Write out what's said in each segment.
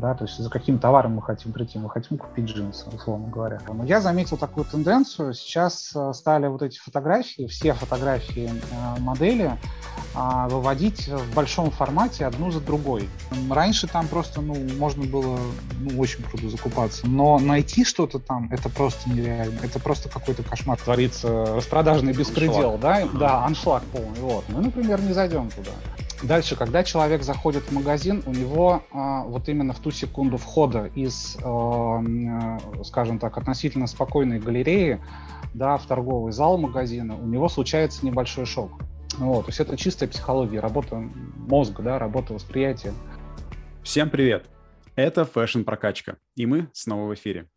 да, то есть за каким товаром мы хотим прийти, мы хотим купить джинсы, условно говоря. Но я заметил такую тенденцию, сейчас э, стали вот эти фотографии, все фотографии э, модели а, выводить в большом формате одну за другой. Раньше там просто, ну, можно было, ну, очень круто закупаться, но найти что-то там, это просто нереально, это просто какой-то кошмар творится, распродажный беспредел, аншлаг. да, да, аншлаг полный, вот. Мы, например, не зайдем туда. Дальше, когда человек заходит в магазин, у него а, вот именно в ту секунду входа из, а, скажем так, относительно спокойной галереи да, в торговый зал магазина, у него случается небольшой шок. Вот, то есть это чистая психология, работа мозга, да, работа восприятия. Всем привет! Это Fashion Прокачка, и мы снова в эфире.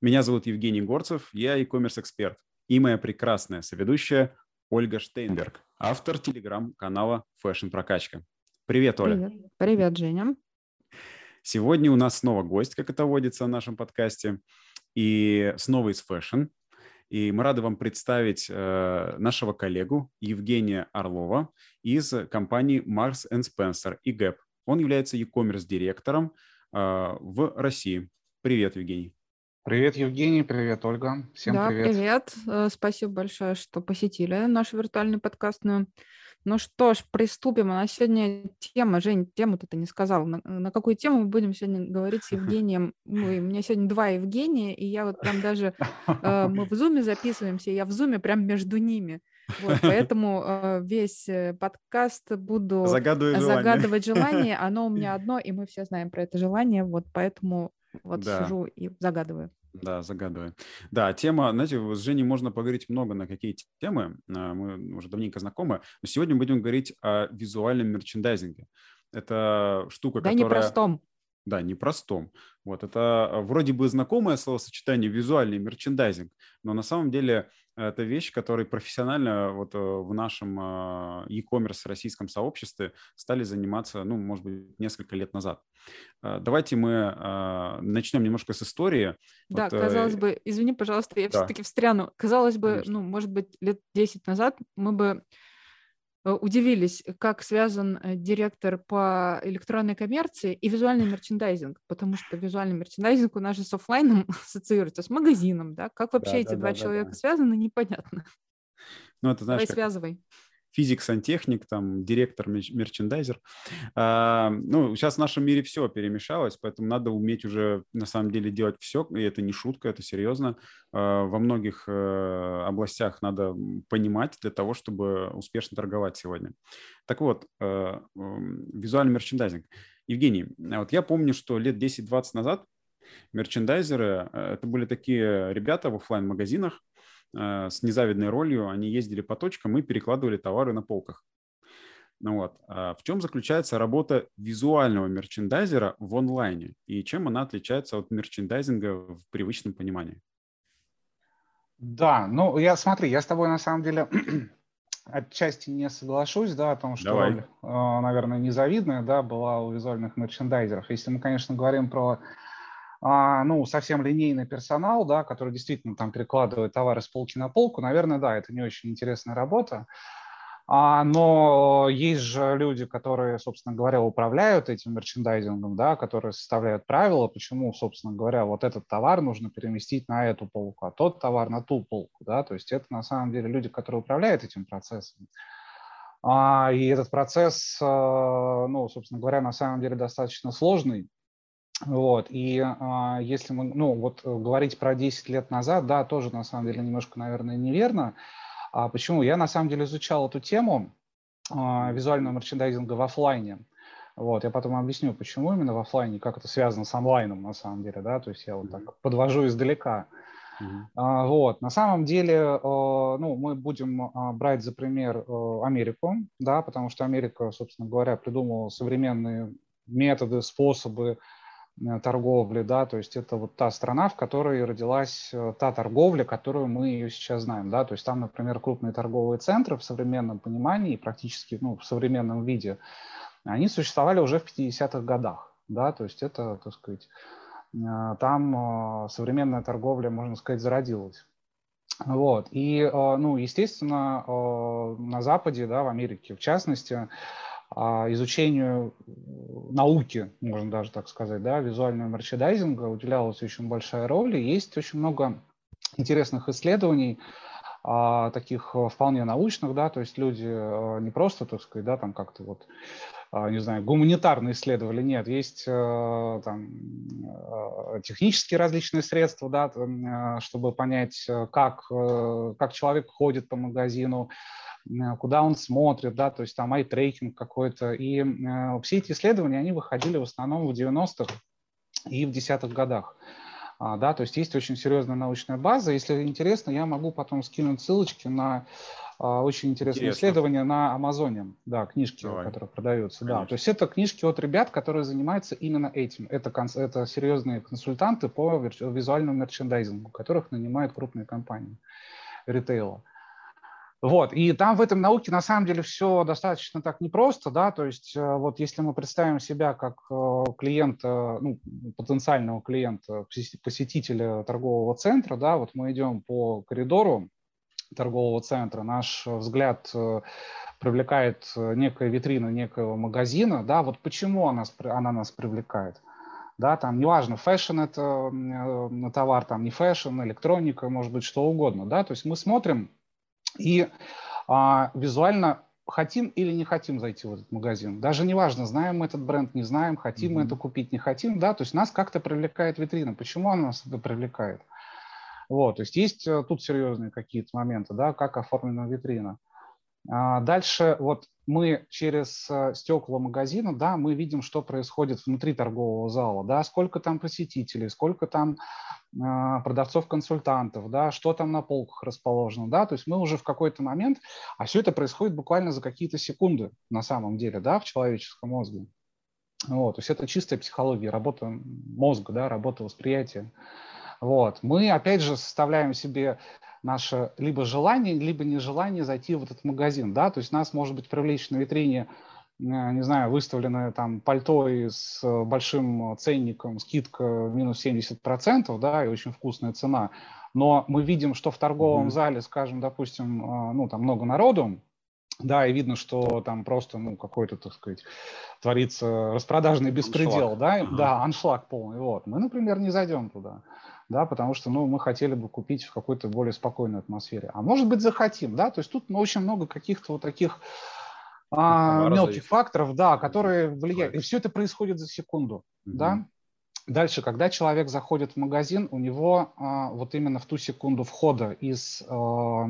Меня зовут Евгений Горцев, я e-commerce эксперт, и моя прекрасная соведущая Ольга Штейнберг, автор телеграм-канала Fashion Прокачка. Привет, Оля. Привет. Привет, Женя. Сегодня у нас снова гость, как это водится в нашем подкасте, и снова из Fashion. И мы рады вам представить э, нашего коллегу Евгения Орлова из компании Mars Spencer и Gap. Он является e-commerce директором э, в России. Привет, Евгений. Привет, Евгений, привет, Ольга. Всем да, привет. привет. Э, спасибо большое, что посетили нашу виртуальную подкастную. Ну что ж, приступим. У нас сегодня тема, Жень, тему ты не сказал. На, на какую тему мы будем сегодня говорить с Евгением? Мы, у меня сегодня два Евгения, и я вот прям даже... Э, мы в Зуме записываемся, я в Зуме прям между ними. Вот, поэтому э, весь э, подкаст буду Загадываю загадывать желание. желание. Оно у меня одно, и мы все знаем про это желание. Вот поэтому вот да. сижу и загадываю. Да, загадываю. Да, тема, знаете, с Женей можно поговорить много на какие темы, а, мы уже давненько знакомы, но сегодня будем говорить о визуальном мерчендайзинге. Это штука, да, которая... Да, непростом. Да, непростом. Вот это а, вроде бы знакомое словосочетание визуальный мерчендайзинг, но на самом деле это вещь, которой профессионально вот э, в нашем а, e-commerce российском сообществе стали заниматься, ну, может быть, несколько лет назад. А, давайте мы начнем немножко с истории. Да, вот, э, казалось бы, извини, пожалуйста, я да. все-таки встряну. Казалось бы, Конечно. ну, может быть, лет 10 назад мы бы удивились, как связан э, директор по электронной коммерции и визуальный мерчендайзинг, потому что визуальный мерчендайзинг у нас же с офлайном ассоциируется с магазином, да? Как вообще да, эти да, два да, человека да. связаны, непонятно. Ну, это, знаешь, Давай как... связывай физик-сантехник, там, директор, мерчендайзер. А, ну, сейчас в нашем мире все перемешалось, поэтому надо уметь уже на самом деле делать все, и это не шутка, это серьезно. А, во многих а, областях надо понимать для того, чтобы успешно торговать сегодня. Так вот, а, визуальный мерчендайзинг. Евгений, вот я помню, что лет 10-20 назад мерчендайзеры э, это были такие ребята в офлайн магазинах с незавидной ролью, они ездили по точкам и перекладывали товары на полках. Ну вот. А в чем заключается работа визуального мерчендайзера в онлайне и чем она отличается от мерчендайзинга в привычном понимании? Да, ну я смотри, я с тобой на самом деле отчасти не соглашусь, да, о том, что Давай. роль, э, наверное, незавидная, да, была у визуальных мерчендайзеров. Если мы, конечно, говорим про ну, совсем линейный персонал, да, который действительно там перекладывает товары с полки на полку, наверное, да, это не очень интересная работа. А, но есть же люди, которые, собственно говоря, управляют этим мерчендайзингом, да, которые составляют правила, почему, собственно говоря, вот этот товар нужно переместить на эту полку, а тот товар на ту полку, да, то есть это на самом деле люди, которые управляют этим процессом. А, и этот процесс, а, ну, собственно говоря, на самом деле достаточно сложный, вот, и а, если мы, ну, вот э, говорить про 10 лет назад, да, тоже на самом деле немножко, наверное, неверно. А почему? Я на самом деле изучал эту тему а, визуального мерчендайзинга в офлайне. Вот, я потом объясню, почему именно в офлайне, как это связано с онлайном на самом деле, да, то есть я вот так подвожу издалека. Uh-huh. Вот, на самом деле, э, ну, мы будем а, брать за пример э, Америку, да, потому что Америка, собственно говоря, придумала современные методы, способы торговли, да, то есть это вот та страна, в которой родилась э, та торговля, которую мы ее сейчас знаем, да, то есть там, например, крупные торговые центры в современном понимании, практически, ну, в современном виде, они существовали уже в 50-х годах, да, то есть это, так сказать, э, там современная торговля, можно сказать, зародилась. Вот, и, ну, естественно, на Западе, да, в Америке в частности, изучению науки, можно даже так сказать, да, визуального мерчендайзинга уделялась очень большая роль, и есть очень много интересных исследований, а, таких вполне научных, да, то есть люди а, не просто, так сказать, да, там как-то вот, а, не знаю, гуманитарно исследовали, нет, есть а, там а, технические различные средства, да, а, чтобы понять, как, как человек ходит по магазину, Э, куда он смотрит, да, то есть там ай-трекинг какой-то. И э, все эти исследования, они выходили в основном в 90-х и в десятых годах. А, да, то есть есть очень серьезная научная база. Если интересно, я могу потом скинуть ссылочки на а, очень интересные Интересно. исследования на Амазоне, да, книжки, Давай. которые продаются, Конечно. да. То есть это книжки от ребят, которые занимаются именно этим. Это, это серьезные консультанты по визуальному мерчендайзингу, которых нанимают крупные компании ритейла. Вот, и там в этом науке на самом деле все достаточно так непросто, да, то есть э, вот если мы представим себя как э, клиента, ну, потенциального клиента, посетителя торгового центра, да, вот мы идем по коридору торгового центра, наш взгляд э, привлекает некая витрина некого магазина, да, вот почему она, она нас привлекает? да, там неважно, fashion это товар, там не fashion, электроника, может быть, что угодно, да, то есть мы смотрим и а, визуально хотим или не хотим зайти в этот магазин. Даже неважно, знаем мы этот бренд, не знаем, хотим mm-hmm. мы это купить, не хотим, да, то есть нас как-то привлекает витрина. Почему она нас это привлекает? Вот, то есть есть э, тут серьезные какие-то моменты, да, как оформлена витрина. А дальше вот мы через э, стекла магазина, да, мы видим, что происходит внутри торгового зала, да, сколько там посетителей, сколько там э, продавцов-консультантов, да, что там на полках расположено, да, то есть мы уже в какой-то момент, а все это происходит буквально за какие-то секунды на самом деле, да, в человеческом мозге. Вот, то есть это чистая психология, работа мозга, да, работа восприятия. Вот. Мы, опять же, составляем себе наше либо желание, либо нежелание зайти в этот магазин, да, то есть нас может быть привлечь на витрине, э, не знаю, выставленное там пальто с большим ценником, скидка минус 70%, да, и очень вкусная цена, но мы видим, что в торговом mm-hmm. зале, скажем, допустим, э, ну, там много народу, да, и видно, что там просто, ну, какой-то, так сказать, творится распродажный беспредел, аншлаг. да, ага. да, аншлаг полный, вот. Мы, например, не зайдем туда да, потому что, ну, мы хотели бы купить в какой-то более спокойной атмосфере. А может быть, захотим, да, то есть тут ну, очень много каких-то вот таких а, мелких факторов, да, которые влияют. И все это происходит за секунду, угу. да. Дальше, когда человек заходит в магазин, у него а, вот именно в ту секунду входа из, а,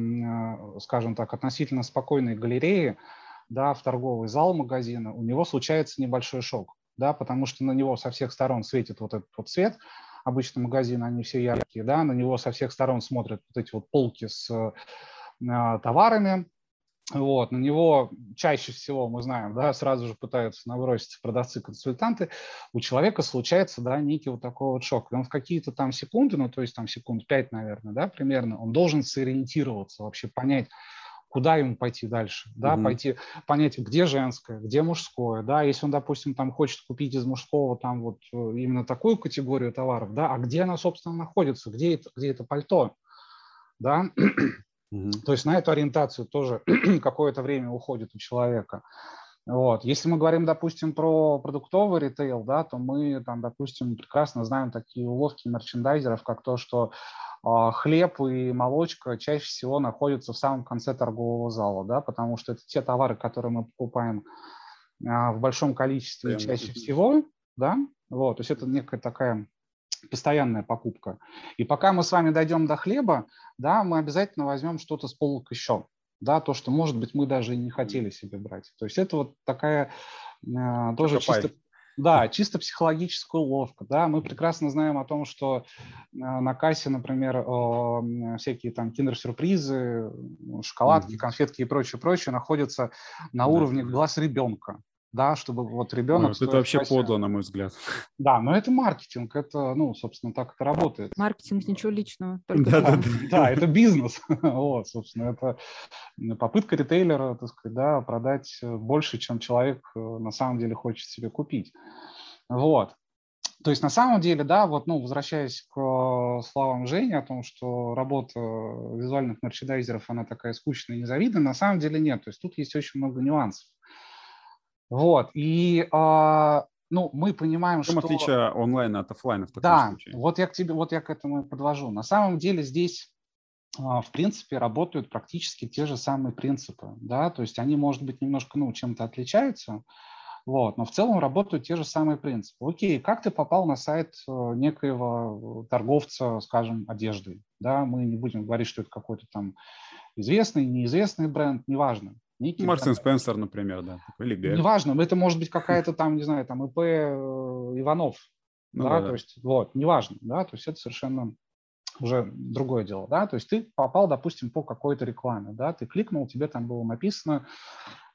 скажем так, относительно спокойной галереи, да, в торговый зал магазина, у него случается небольшой шок, да, потому что на него со всех сторон светит вот этот вот свет, обычно магазины, они все яркие, да, на него со всех сторон смотрят вот эти вот полки с э, товарами, вот, на него чаще всего, мы знаем, да, сразу же пытаются наброситься продавцы-консультанты, у человека случается, да, некий вот такой вот шок. И он в какие-то там секунды, ну, то есть там секунд пять, наверное, да, примерно, он должен сориентироваться, вообще понять, куда ему пойти дальше, да, mm-hmm. пойти понять, где женское, где мужское, да, если он, допустим, там хочет купить из мужского там вот э, именно такую категорию товаров, да, а где она, собственно, находится, где это, где это пальто, да, mm-hmm. то есть на эту ориентацию тоже какое-то время уходит у человека. Вот. Если мы говорим, допустим, про продуктовый ритейл, да, то мы там, допустим, прекрасно знаем такие уловки мерчендайзеров, как то, что а, хлеб и молочка чаще всего находятся в самом конце торгового зала, да, потому что это те товары, которые мы покупаем а, в большом количестве Прямо. чаще всего, да, вот, то есть это некая такая постоянная покупка. И пока мы с вами дойдем до хлеба, да, мы обязательно возьмем что-то с полок еще, да, то, что, может быть, мы даже и не хотели себе брать. То есть это вот такая э, тоже чисто да, чисто психологическая уловка. Да, мы прекрасно знаем о том, что э, на кассе, например, всякие там киндер-сюрпризы, шоколадки, конфетки и прочее, прочее находятся на уровне глаз ребенка да, чтобы вот ребенок... Ой, это вообще классе... подло, на мой взгляд. Да, но это маркетинг, это, ну, собственно, так это работает. Маркетинг, ничего личного. Только да, да, да, да, это бизнес, вот, собственно, это попытка ритейлера, так сказать, да, продать больше, чем человек э, на самом деле хочет себе купить. Вот. То есть на самом деле, да, вот, ну, возвращаясь к э, словам Жени о том, что работа визуальных мерчендайзеров, она такая скучная и незавидная, на самом деле нет. То есть тут есть очень много нюансов. Вот, и а, ну, мы понимаем, в чем что... отличие онлайна от офлайна в таком да, случае? вот я к тебе, вот я к этому подвожу. На самом деле здесь а, в принципе, работают практически те же самые принципы, да, то есть они, может быть, немножко, ну, чем-то отличаются, вот, но в целом работают те же самые принципы. Окей, как ты попал на сайт э, некоего торговца, скажем, одеждой, да, мы не будем говорить, что это какой-то там известный, неизвестный бренд, неважно. Некий Мартин Спенсер, например, да, или Гэр. Неважно, это может быть какая-то там, не знаю, там ИП э, Иванов, ну, да, да, то есть, вот, неважно, да, то есть это совершенно уже другое дело, да, то есть ты попал, допустим, по какой-то рекламе, да, ты кликнул, тебе там было написано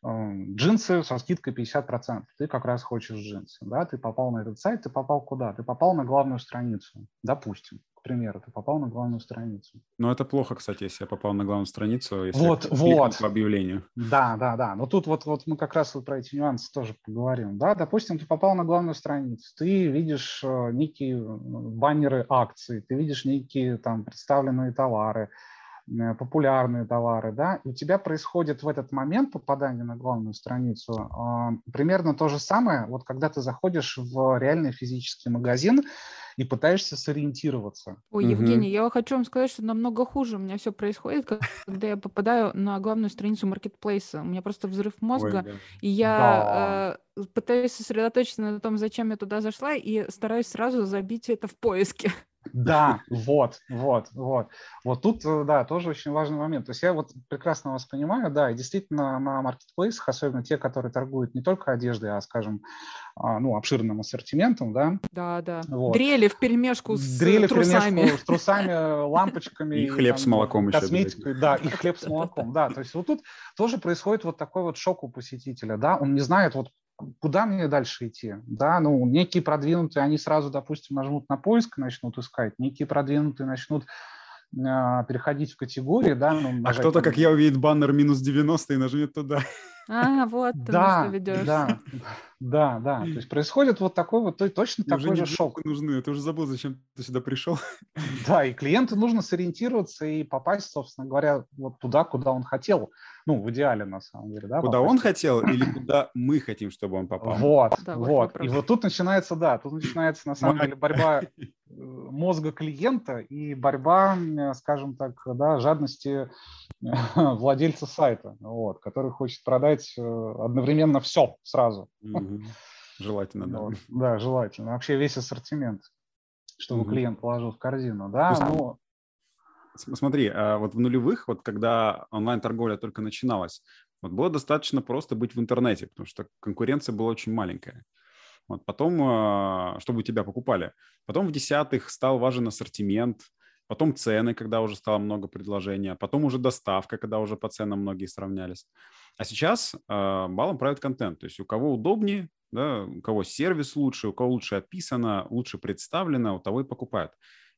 э, джинсы со скидкой 50%, ты как раз хочешь джинсы, да, ты попал на этот сайт, ты попал куда? Ты попал на главную страницу, допустим, к примеру, ты попал на главную страницу. Но это плохо, кстати, если я попал на главную страницу, если вот, я вот. по объявлению. Да, да, да. Но тут вот, вот мы как раз вот про эти нюансы тоже поговорим. Да, допустим, ты попал на главную страницу, ты видишь э, некие баннеры акций, ты видишь некие там представленные товары, Э, популярные товары, да, и у тебя происходит в этот момент попадания на главную страницу э, примерно то же самое, вот когда ты заходишь в реальный физический магазин и пытаешься сориентироваться. Ой, угу. Евгений, я хочу вам сказать, что намного хуже у меня все происходит, когда я попадаю на главную страницу маркетплейса. У меня просто взрыв мозга, Ой, да. и я да. э, пытаюсь сосредоточиться на том, зачем я туда зашла, и стараюсь сразу забить это в поиске. Да, вот, вот, вот. Вот тут, э, да, тоже очень важный момент. То есть я вот прекрасно вас понимаю, да, и действительно на маркетплейсах, особенно те, которые торгуют не только одеждой, а, скажем, а, ну, обширным ассортиментом, да. Да, да. Вот. Дрели в перемешку с Дрели трусами. в с трусами, лампочками. И хлеб с молоком еще. Косметикой, да, и хлеб с молоком, да. То есть вот тут тоже происходит вот такой вот шок у посетителя, да, он не знает, вот куда мне дальше идти? Да, ну, некие продвинутые, они сразу, допустим, нажмут на поиск и начнут искать, некие продвинутые начнут э, переходить в категории, да. Ну, а кто-то, как я, увидит баннер минус 90 и нажмет туда. А, вот ты да, что ведешь. Да, да, да. То есть происходит вот такой вот точно и такой же шок. нужны. Ты уже забыл, зачем ты сюда пришел. Да, и клиенту нужно сориентироваться и попасть, собственно говоря, вот туда, куда он хотел. Ну, в идеале, на самом деле. Да, куда попасть. он хотел или куда мы хотим, чтобы он попал? Вот, да, вот. И вот тут начинается, да, тут начинается, на самом деле, борьба э, мозга клиента и борьба, скажем так, да, жадности владельца сайта, вот, который хочет продать э, одновременно все сразу. Желательно, да. Вот, да, желательно. Вообще весь ассортимент, чтобы угу. клиент положил в корзину. Да, ну, но... Смотри, а вот в нулевых, вот когда онлайн-торговля только начиналась, вот было достаточно просто быть в интернете, потому что конкуренция была очень маленькая. Вот потом, а, чтобы тебя покупали. Потом в десятых стал важен ассортимент, потом цены, когда уже стало много предложений, а потом уже доставка, когда уже по ценам многие сравнялись. А сейчас э, балом правит контент, то есть у кого удобнее, да, у кого сервис лучше, у кого лучше описано, лучше представлено, у того и покупают.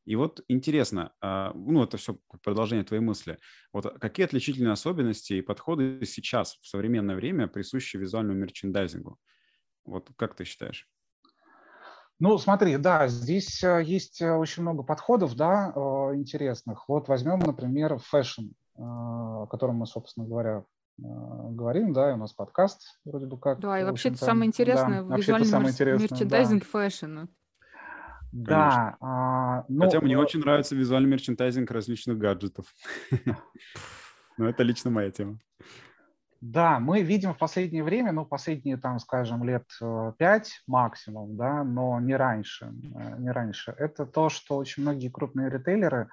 И вот интересно, э, ну это все продолжение твоей мысли, вот какие отличительные особенности и подходы сейчас в современное время присущи визуальному мерчендайзингу? Вот как ты считаешь? Ну, смотри, да, здесь э, есть э, очень много подходов, да, э, интересных. Вот возьмем, например, fashion, о котором мы, собственно говоря, говорим, да, и у нас подкаст вроде бы как. Да, и вообще это самое интересное, да, визуальный самое интересное, мерчендайзинг да. fashion. Да. А, ну, Хотя мне очень нравится визуальный мерчендайзинг различных гаджетов. Но это лично моя тема. Да, мы видим в последнее время, ну, последние, там, скажем, лет э, пять максимум, да, но не раньше, э, не раньше. Это то, что очень многие крупные ритейлеры,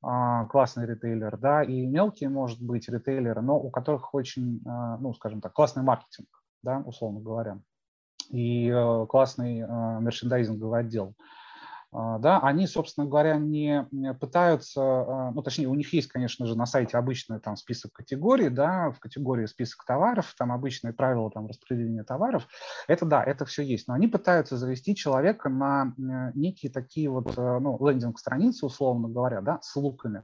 классный ритейлер, да, и мелкие, может быть, ритейлеры, но у которых очень, э, ну, скажем так, классный маркетинг, да, условно говоря, и классный мерчендайзинговый отдел – а, да, они, собственно говоря, не пытаются, а, ну, точнее, у них есть, конечно же, на сайте обычный там список категорий, да, в категории список товаров, там обычные правила там распределения товаров, это да, это все есть, но они пытаются завести человека на некие такие вот, э, ну, лендинг-страницы, условно говоря, да, с луками,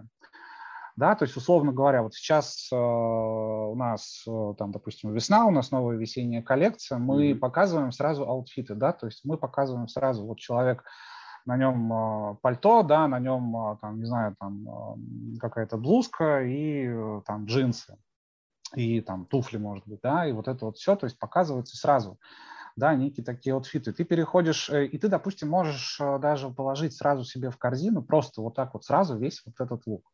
да, то есть, условно говоря, вот сейчас э, у нас, э, там, допустим, весна, у нас новая весенняя коллекция, мы mm-hmm. показываем сразу аутфиты, да, то есть мы показываем сразу, вот человек на нем а, пальто, да, на нем, а, там, не знаю, там а, какая-то блузка и э, там джинсы. и там туфли, может быть, да, и вот это вот все, то есть показывается сразу, да, некие такие аутфиты. Ты переходишь, э, и ты, допустим, можешь э, даже положить сразу себе в корзину просто вот так вот сразу весь вот этот лук.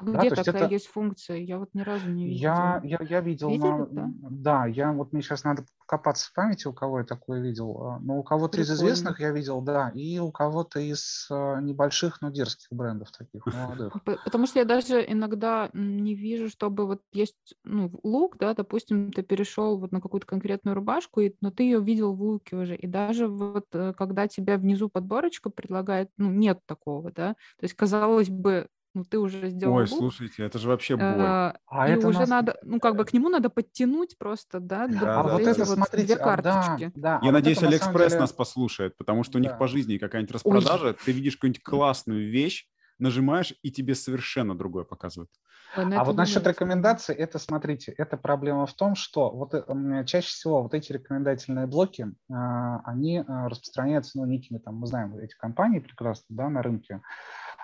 Где да, такая есть, есть функция? Я вот ни разу не видел. Я, я, я видел, Видели, на, да? да, я вот мне сейчас надо копаться в памяти, у кого я такое видел. А, но у кого-то из известных я видел, да, и у кого-то из а, небольших, но дерзких брендов таких молодых. Потому что я даже иногда не вижу, чтобы вот есть ну, лук, да, допустим, ты перешел вот на какую-то конкретную рубашку, и, но ты ее видел в луке уже, и даже вот э, когда тебя внизу подборочка предлагает, ну, нет такого, да, то есть, казалось бы, ну ты уже сделал Ой, лук, слушайте, это же вообще боль. Э, а и это уже нас... надо, ну как бы к нему надо подтянуть просто, да, да, а вот это, вот смотрите, две карточки. А, да, да, Я а надеюсь, вот Алиэкспресс деле... нас послушает, потому что у них по жизни какая-нибудь распродажа, Ой. ты видишь какую-нибудь классную вещь, нажимаешь, и тебе совершенно другое показывают. Ну а вот насчет рекомендаций, это, смотрите, это проблема в том, что вот э, чаще всего вот эти рекомендательные блоки, а, они а, распространяются, ну, некими там, мы знаем эти компании прекрасно, да, на рынке,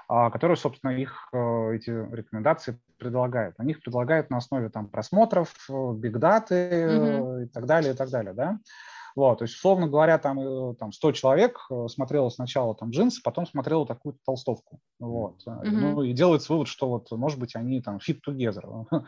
а, которые, собственно, их э, эти рекомендации предлагают. Они их предлагают на основе там просмотров, бигдаты mm-hmm. и так далее, и так далее, да. Вот, то есть, условно говоря, там, там 100 человек смотрело сначала там джинсы, потом смотрело такую толстовку. Вот. Mm-hmm. Ну, и делается вывод, что вот, может быть, они там fit together.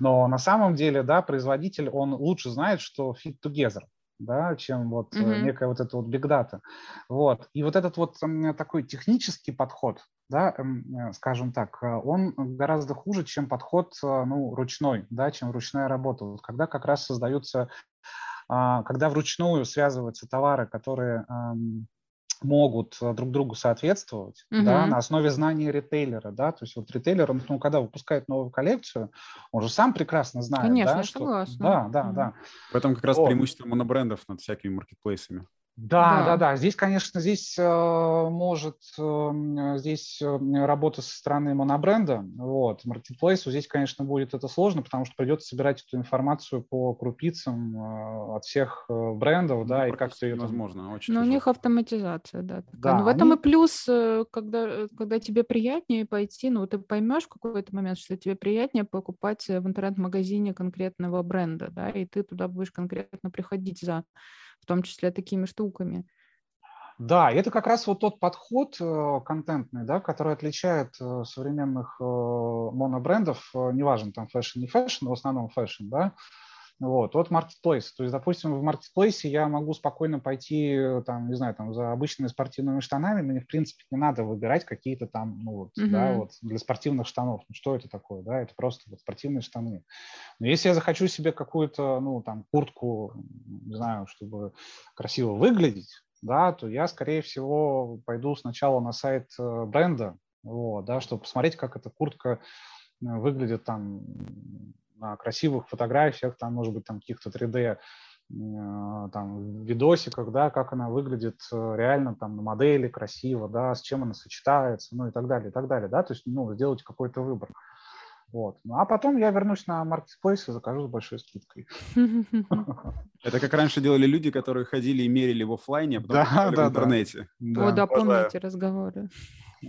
Но на самом деле, да, производитель, он лучше знает, что fit together да, чем вот mm-hmm. некая вот эта вот big data. Вот. И вот этот вот такой технический подход, да, э, скажем так, э, он гораздо хуже, чем подход, ну, ручной, да, чем ручная работа. Вот когда как раз создаются, когда вручную связываются товары, которые могут э, друг другу соответствовать, угу. да, на основе знания ритейлера, да, то есть вот ритейлер, он, ну, когда выпускает новую коллекцию, он же сам прекрасно знает, Конечно, да, что, согласна. да, да, угу. да. В этом как раз вот. преимущество монобрендов над всякими маркетплейсами. Да, да, да, да. Здесь, конечно, здесь э, может э, здесь э, работа со стороны монобренда. Вот, маркетплейсу здесь, конечно, будет это сложно, потому что придется собирать эту информацию по крупицам э, от всех э, брендов, ну, да, и как-то это возможно. Очень Но у них автоматизация, да. да Но ну, в этом они... и плюс, когда когда тебе приятнее пойти, ну ты поймешь в какой-то момент, что тебе приятнее покупать в интернет-магазине конкретного бренда, да, и ты туда будешь конкретно приходить за в том числе такими штуками. Да, это как раз вот тот подход э, контентный, да, который отличает э, современных э, монобрендов, неважно, там fashion, не fashion, в основном fashion, да, вот, от marketplace. То есть, допустим, в marketplace я могу спокойно пойти, там, не знаю, там, за обычными спортивными штанами, мне, в принципе, не надо выбирать какие-то там, ну, вот, uh-huh. да, вот, для спортивных штанов. Ну, что это такое, да, это просто вот спортивные штаны. Но если я захочу себе какую-то, ну, там, куртку, не знаю, чтобы красиво выглядеть, да, то я, скорее всего, пойду сначала на сайт э, бренда, вот, да, чтобы посмотреть, как эта куртка э, выглядит там на красивых фотографиях, там, может быть, там каких-то 3D э, там, видосиках, да, как она выглядит э, реально там на модели красиво, да, с чем она сочетается, ну и так далее, и так далее, да, то есть, ну, сделать какой-то выбор. Вот. Ну, а потом я вернусь на Marketplace и закажу с большой скидкой. Это как раньше делали люди, которые ходили и мерили в офлайне, а потом да, да, в интернете. Да. О, да, помните разговоры.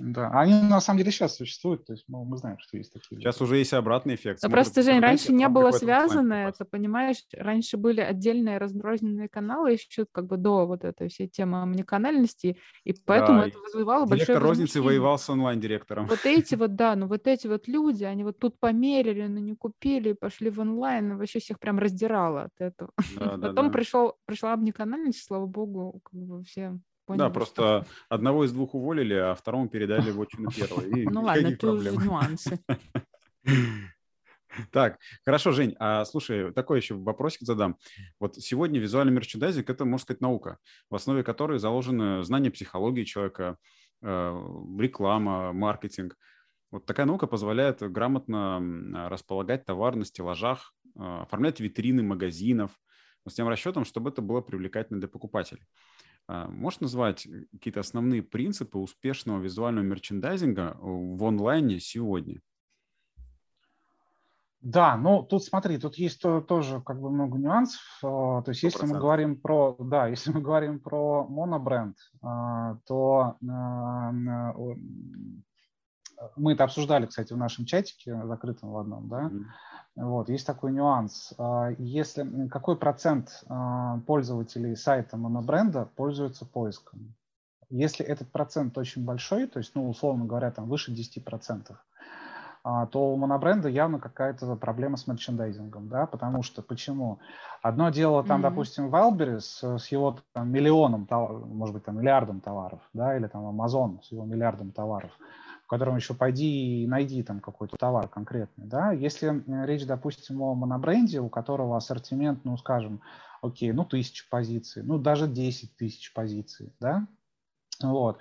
Да, они на самом деле сейчас существуют, то есть ну, мы знаем, что есть такие. Сейчас уже есть обратный эффект. Но просто, Жень, раньше не было связано это, понимаешь? Раньше были отдельные разрозненные каналы еще как бы до вот этой всей темы омниканальности, и поэтому да, это вызывало большое Директор розницы воевал с онлайн-директором. Вот эти вот, да, ну вот эти вот люди, они вот тут померили, но не купили, пошли в онлайн, и вообще всех прям раздирало от этого. Да, Потом да, да. Пришел, пришла омниканальность, слава богу, как бы все Поняли, да, просто что... одного из двух уволили, а второму передали в отчину первого. Ну ладно, это уже нюансы. Так, хорошо, Жень, а слушай, такой еще вопросик задам. Вот сегодня визуальный мерчендайзинг – это, можно сказать, наука, в основе которой заложены знания психологии человека, э, реклама, маркетинг. Вот такая наука позволяет грамотно располагать товар на стеллажах, э, оформлять витрины магазинов с тем расчетом, чтобы это было привлекательно для покупателей. А, можешь назвать э, какие-то основные принципы успешного визуального мерчендайзинга э, в онлайне сегодня? Да, ну тут смотри, тут есть то, тоже как бы много нюансов. А, то есть 100%. если мы говорим про, да, если мы говорим про монобренд, а, то мы это обсуждали, кстати, в нашем чатике закрытом в одном, да. Mm-hmm. Вот, есть такой нюанс. А, если какой процент а, пользователей сайта монобренда пользуются поиском? Если этот процент очень большой, то есть, ну, условно говоря, там выше 10%, а, то у монобренда явно какая-то проблема с мерчендайзингом, да, потому что почему? Одно дело там, mm-hmm. допустим, Wildberries с его там, миллионом, может быть, там миллиардом товаров, да, или там Amazon с его миллиардом товаров, в котором еще пойди и найди там какой-то товар конкретный, да. Если речь, допустим, о монобренде, у которого ассортимент, ну, скажем, окей, ну, тысяча позиций, ну, даже 10 тысяч позиций, да, вот.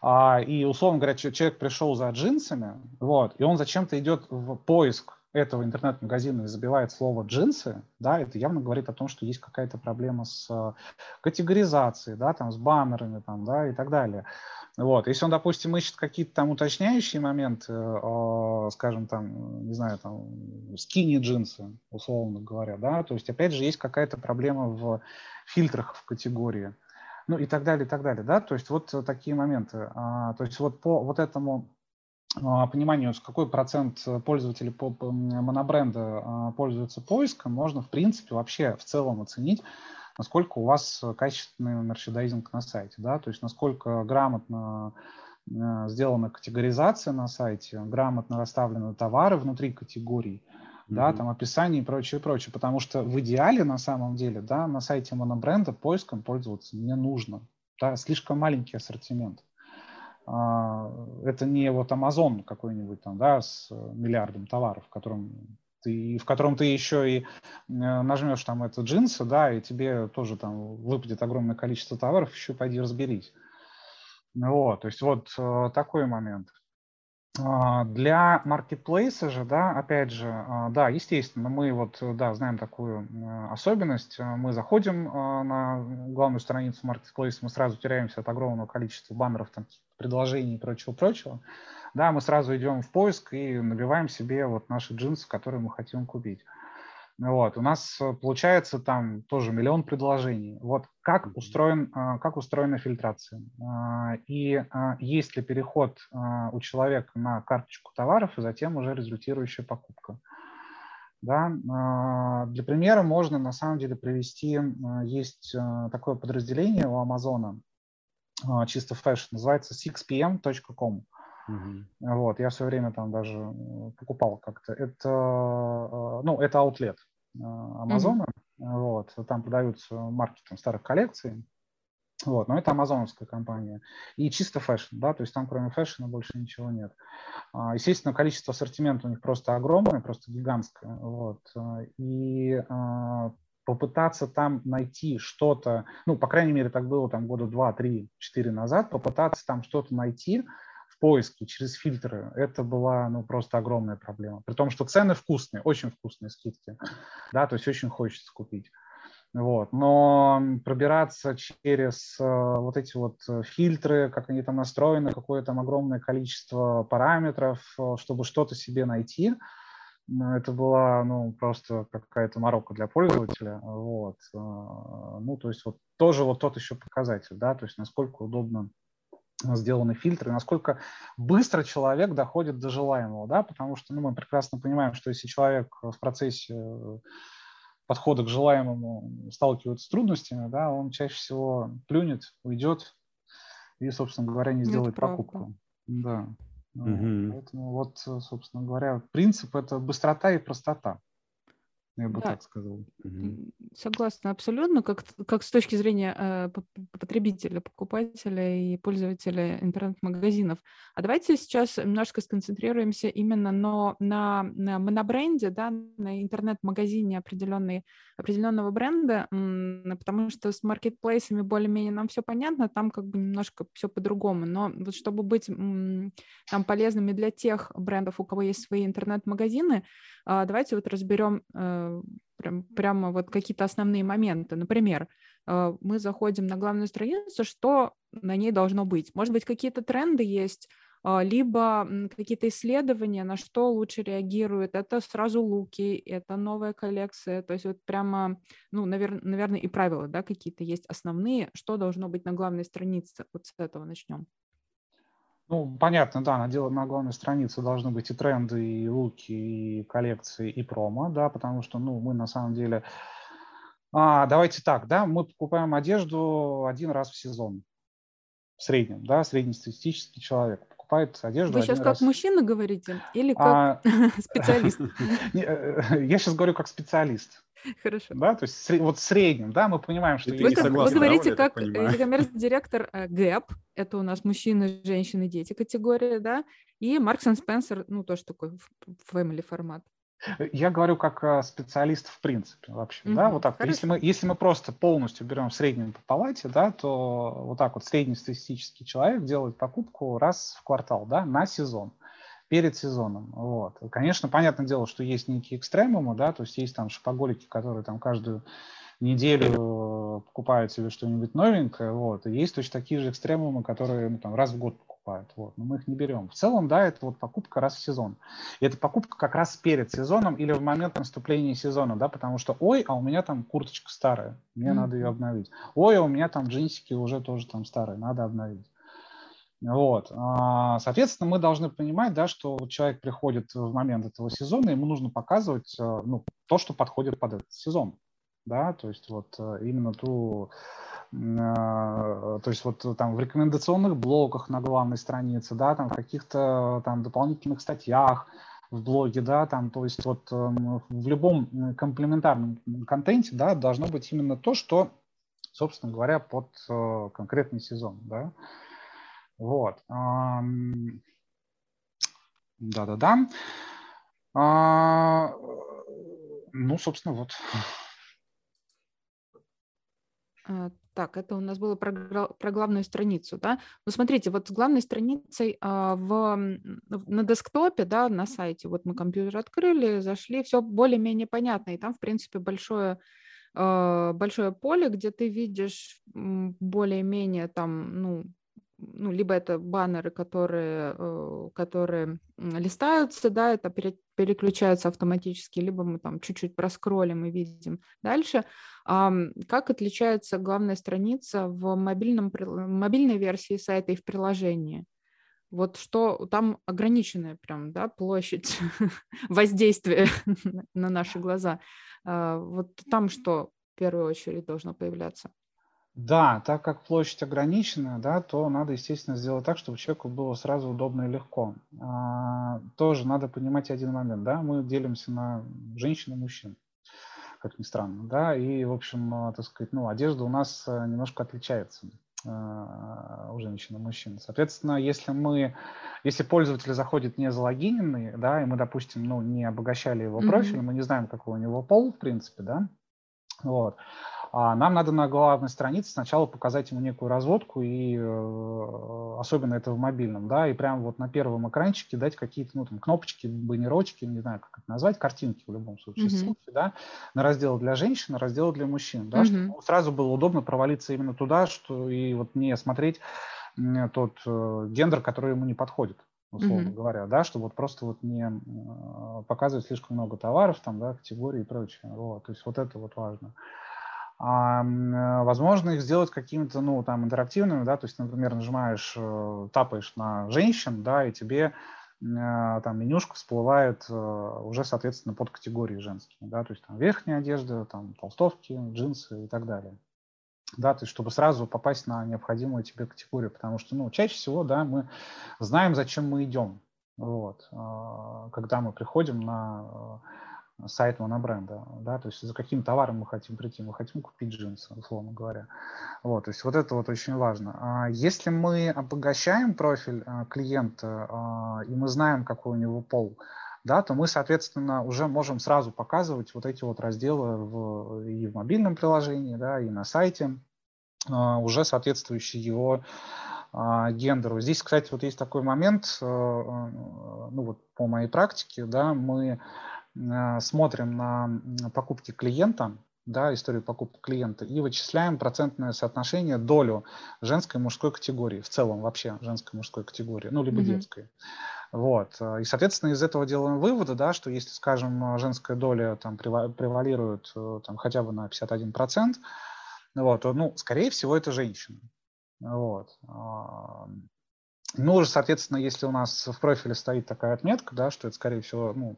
А, и, условно говоря, человек пришел за джинсами, вот, и он зачем-то идет в поиск этого интернет-магазина забивает слово джинсы, да, это явно говорит о том, что есть какая-то проблема с э, категоризацией, да, там, с баннерами, там, да, и так далее. Вот. Если он, допустим, ищет какие-то там уточняющие моменты, э, скажем, там, не знаю, там, скини джинсы, условно говоря, да, то есть, опять же, есть какая-то проблема в фильтрах в категории ну и так далее, и так далее, да, то есть вот такие моменты. А, то есть вот по вот этому пониманию, с какой процент пользователей по, по монобренда а, пользуются поиском, можно, в принципе, вообще в целом оценить, насколько у вас качественный мерчендайзинг на сайте, да, то есть насколько грамотно сделана категоризация на сайте, грамотно расставлены товары внутри категорий, да, там описание и прочее, прочее. Потому что в идеале, на самом деле, да, на сайте монобренда поиском пользоваться не нужно. Да, слишком маленький ассортимент. А, это не вот Amazon какой-нибудь там, да, с миллиардом товаров, в котором ты, в котором ты еще и э, нажмешь там это джинсы, да, и тебе тоже там выпадет огромное количество товаров, еще пойди разберись. Вот, то есть вот э, такой момент. А, для маркетплейса же, да, опять же, а, да, естественно, мы вот, да, знаем такую особенность. Мы заходим на главную страницу маркетплейса, мы сразу теряемся от огромного количества баннеров, там, предложений и прочего-прочего. Да, мы сразу идем в поиск и набиваем себе вот наши джинсы, которые мы хотим купить. Вот, у нас э, получается там тоже миллион предложений. Вот как, устроен, а, как устроена фильтрация? А, и а, есть ли переход у человека на карточку товаров и затем уже результирующая покупка? Да? Для примера можно на самом деле привести, есть такое подразделение у Амазона, чисто fashion, называется 6pm.com. Uh-huh. Вот, я все время там даже э, покупал как-то. Это, э, ну, это аутлет Амазона. Uh-huh. Вот, там продаются марки там, старых коллекций. Вот, но это амазоновская компания. И чисто fashion, да, то есть там кроме fashion а больше ничего нет. А, естественно, количество ассортимента у них просто огромное, просто гигантское. Вот. И а, попытаться там найти что-то, ну, по крайней мере, так было там года два, три, четыре назад, попытаться там что-то найти, в поиске через фильтры, это была ну, просто огромная проблема. При том, что цены вкусные, очень вкусные скидки, да, то есть очень хочется купить. Вот. Но пробираться через э, вот эти вот э, фильтры, как они там настроены, какое там огромное количество параметров, э, чтобы что-то себе найти, это была ну, просто какая-то морока для пользователя. Вот. Ну, то есть вот тоже вот тот еще показатель, да, то есть насколько удобно сделаны фильтры, насколько быстро человек доходит до желаемого, да, потому что ну, мы прекрасно понимаем, что если человек в процессе э, подхода к желаемому сталкивается с трудностями, да, он чаще всего плюнет, уйдет и, собственно говоря, не сделает покупку. Да. Угу. Поэтому вот, собственно говоря, принцип это быстрота и простота я бы да. так сказал. Согласна абсолютно, как, как с точки зрения э, потребителя, покупателя и пользователя интернет-магазинов. А давайте сейчас немножко сконцентрируемся именно на, на, на монобренде, да, на интернет-магазине определенного бренда, потому что с маркетплейсами более-менее нам все понятно, там как бы немножко все по-другому. Но вот чтобы быть там полезными для тех брендов, у кого есть свои интернет-магазины, а, давайте вот разберем э, прям, прямо вот какие-то основные моменты. Например, э, мы заходим на главную страницу, что на ней должно быть. Может быть, какие-то тренды есть, а, либо какие-то исследования, на что лучше реагируют. Это сразу луки, это новая коллекция. То есть вот прямо, ну, навер- наверное, и правила, да, какие-то есть основные, что должно быть на главной странице. Вот с этого начнем. Ну, понятно, да, на, дело, на главной странице должны быть и тренды, и луки, и коллекции, и промо, да, потому что, ну, мы на самом деле... А, давайте так, да, мы покупаем одежду один раз в сезон. В среднем, да, среднестатистический человек покупает одежду. Вы сейчас как раз... мужчина говорите или как а... специалист? Э, э, я сейчас говорю как специалист. Хорошо. Да, то есть вот в среднем, да, мы понимаем, что... Вы, как, вы говорите как коммерс-директор Гэп, это у нас мужчины, женщины, дети категория, да, и Маркс и Спенсер, ну, тоже такой family формат. Я говорю как э, специалист в принципе вообще, mm-hmm. да, вот так. Если мы, если мы просто полностью берем в среднем по палате, да, то вот так вот среднестатистический человек делает покупку раз в квартал, да, на сезон перед сезоном. Вот. Конечно, понятное дело, что есть некие экстремумы, да, то есть есть там шопоголики, которые там каждую неделю покупают себе что-нибудь новенькое, вот, и есть точно такие же экстремумы, которые ну, там, раз в год покупают, вот, но мы их не берем. В целом, да, это вот покупка раз в сезон. И это покупка как раз перед сезоном или в момент наступления сезона, да, потому что, ой, а у меня там курточка старая, мне mm-hmm. надо ее обновить. Ой, а у меня там джинсики уже тоже там старые, надо обновить. Вот. А, соответственно, мы должны понимать, да, что человек приходит в момент этого сезона, ему нужно показывать э, ну, то, что подходит под этот сезон. Да, то есть вот э, именно ту, э, то есть вот там в рекомендационных блоках на главной странице, да, там в каких-то там дополнительных статьях в блоге, да, там, то есть вот эм, в любом комплементарном контенте, да, должно быть именно то, что, собственно говоря, под конкретный сезон, да. Вот. Да-да-да. А, ну, собственно, вот. А, так, это у нас было про, про главную страницу, да? Ну, смотрите, вот с главной страницей а, в, на десктопе, да, на сайте, вот мы компьютер открыли, зашли, все более-менее понятно, и там, в принципе, большое а, большое поле, где ты видишь более-менее там, ну, ну, либо это баннеры, которые, э, которые листаются, да, это переключаются автоматически, либо мы там чуть-чуть проскроллим и видим дальше. Как отличается главная страница в мобильном, мобильной версии сайта и в приложении? Вот что там ограниченная прям, да, площадь воздействия на наши глаза. А, вот там что в первую очередь должно появляться? Да, так как площадь ограничена, да, то надо, естественно, сделать так, чтобы человеку было сразу удобно и легко. А, тоже надо понимать один момент, да, мы делимся на женщин и мужчин, как ни странно, да, и, в общем, а, так сказать, ну, одежда у нас а, немножко отличается а, у женщин и мужчин. Соответственно, если мы, если пользователь заходит не залогиненный, да, и мы, допустим, ну, не обогащали его профиль, mm-hmm. мы не знаем, какой у него пол, в принципе, да, вот, а нам надо на главной странице сначала показать ему некую разводку, и э, особенно это в мобильном, да, и прямо вот на первом экранчике дать какие-то, ну, там, кнопочки, баннерочки, не знаю, как это назвать, картинки в любом случае, mm-hmm. ссылки, да, на раздел для женщин, на раздел для мужчин, да, mm-hmm. чтобы сразу было удобно провалиться именно туда, что и вот не смотреть тот э, гендер, который ему не подходит условно mm-hmm. говоря, да, чтобы вот просто вот не э, показывать слишком много товаров, там, да, категорий и прочее. Вот, то есть вот это вот важно. А, возможно, их сделать какими-то, ну, там, интерактивными, да, то есть, например, нажимаешь, э, тапаешь на женщин, да, и тебе э, там менюшка всплывает э, уже, соответственно, под категории женские, да, то есть там верхняя одежда, там толстовки, джинсы и так далее. Да, то есть чтобы сразу попасть на необходимую тебе категорию, потому что, ну, чаще всего, да, мы знаем, зачем мы идем, вот, когда мы приходим на сайт монобренда, да, то есть за каким товаром мы хотим прийти, мы хотим купить джинсы, условно говоря. Вот, то есть вот это вот очень важно. А если мы обогащаем профиль а, клиента, а, и мы знаем, какой у него пол, да, то мы, соответственно, уже можем сразу показывать вот эти вот разделы в, и в мобильном приложении, да, и на сайте, уже соответствующие его гендеру. Здесь, кстати, вот есть такой момент, ну вот по моей практике, да, мы Э, смотрим на покупки клиента, да, историю покупки клиента, и вычисляем процентное соотношение, долю женской и мужской категории, в целом вообще женской и мужской категории, ну, либо mm-hmm. детской. Вот. Э, и, соответственно, из этого делаем выводы, да, что если, скажем, женская доля там превалирует э, там, хотя бы на 51%, вот, то, ну, скорее всего, это женщина. Вот. Ну, уже, соответственно, если у нас в профиле стоит такая отметка, да, что это, скорее всего, ну,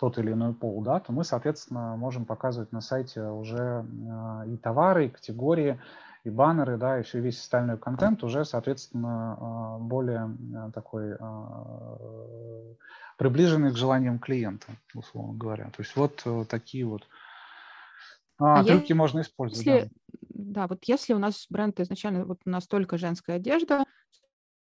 тот или иной пол, да, то мы, соответственно, можем показывать на сайте уже э, и товары, и категории, и баннеры, да, и все, весь остальной контент уже, соответственно, э, более э, такой приближенный к желаниям клиента, условно говоря. То есть вот такие вот а, а трюки я, можно использовать. Если, да. да, вот если у нас бренд изначально вот настолько женская одежда,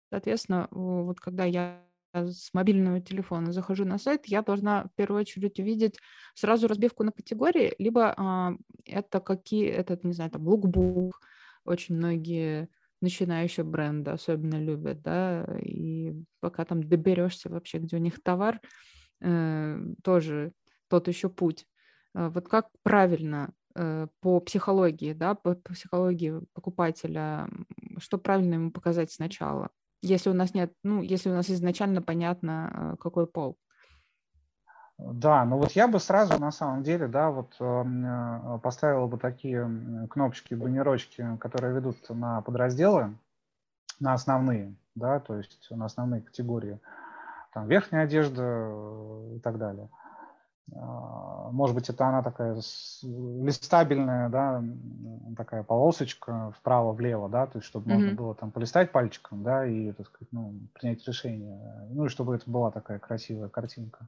Соответственно, вот когда я с мобильного телефона захожу на сайт, я должна в первую очередь увидеть сразу разбивку на категории, либо а, это какие, это, не знаю, там, лукбук, очень многие начинающие бренды особенно любят, да, и пока там доберешься вообще, где у них товар, э, тоже тот еще путь. А вот как правильно э, по психологии, да, по психологии покупателя, что правильно ему показать сначала? Если у нас нет, ну, если у нас изначально понятно, э, какой пол. Да, ну вот я бы сразу на самом деле, да, вот эм, э, поставил бы такие кнопочки, баннерочки, которые ведут на подразделы, на основные, да, то есть на основные категории, там верхняя одежда э, и так далее. А, может быть, это она такая листабельная, да, такая полосочка вправо-влево, да, то есть чтобы mm-hmm. можно было там полистать пальчиком, да, и, так сказать, ну, принять решение. Ну, и чтобы это была такая красивая картинка.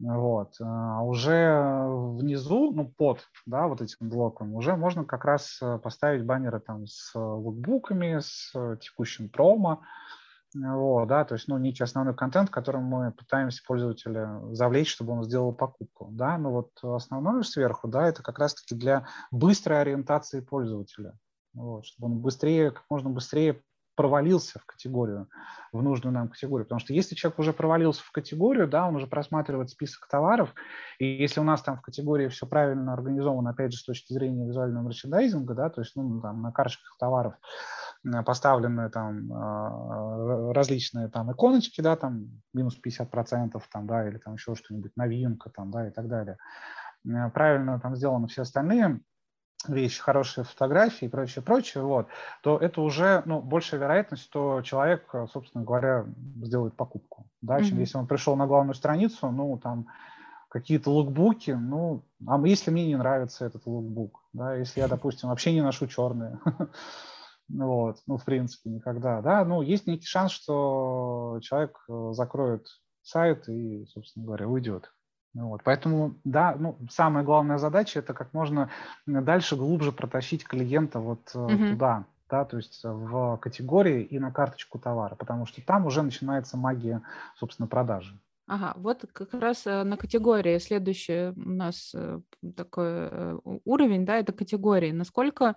Вот. А уже внизу, ну, под, да, вот этим блоком, уже можно как раз э, поставить баннеры там с лукбуками, с текущим промо, вот, да, то есть, ну, некий основной контент, которым мы пытаемся пользователя завлечь, чтобы он сделал покупку, да, но вот основное сверху, да, это как раз-таки для быстрой ориентации пользователя, вот, чтобы он быстрее, как можно быстрее провалился в категорию, в нужную нам категорию. Потому что если человек уже провалился в категорию, да, он уже просматривает список товаров, и если у нас там в категории все правильно организовано, опять же, с точки зрения визуального мерчендайзинга, да, то есть ну, там, на карточках товаров э, поставлены там э, различные там иконочки, да, там минус 50%, там, да, или там еще что-нибудь, новинка, там, да, и так далее. Э, правильно там сделаны все остальные вещи, хорошие фотографии и прочее, прочее, вот, то это уже ну, большая вероятность, что человек, собственно говоря, сделает покупку. Да, mm-hmm. чем если он пришел на главную страницу, ну, там какие-то лукбуки, ну, а если мне не нравится этот лукбук, да, если я, допустим, вообще не ношу черные, вот, ну, в принципе, никогда, да, ну, есть некий шанс, что человек э, закроет сайт и, собственно говоря, уйдет. Ну вот. Поэтому, да, ну, самая главная задача это как можно дальше глубже протащить клиента вот mm-hmm. туда, да, то есть в категории и на карточку товара, потому что там уже начинается магия, собственно, продажи. Ага, вот как раз э, на категории следующий у нас э, такой уровень, да, это категории. Насколько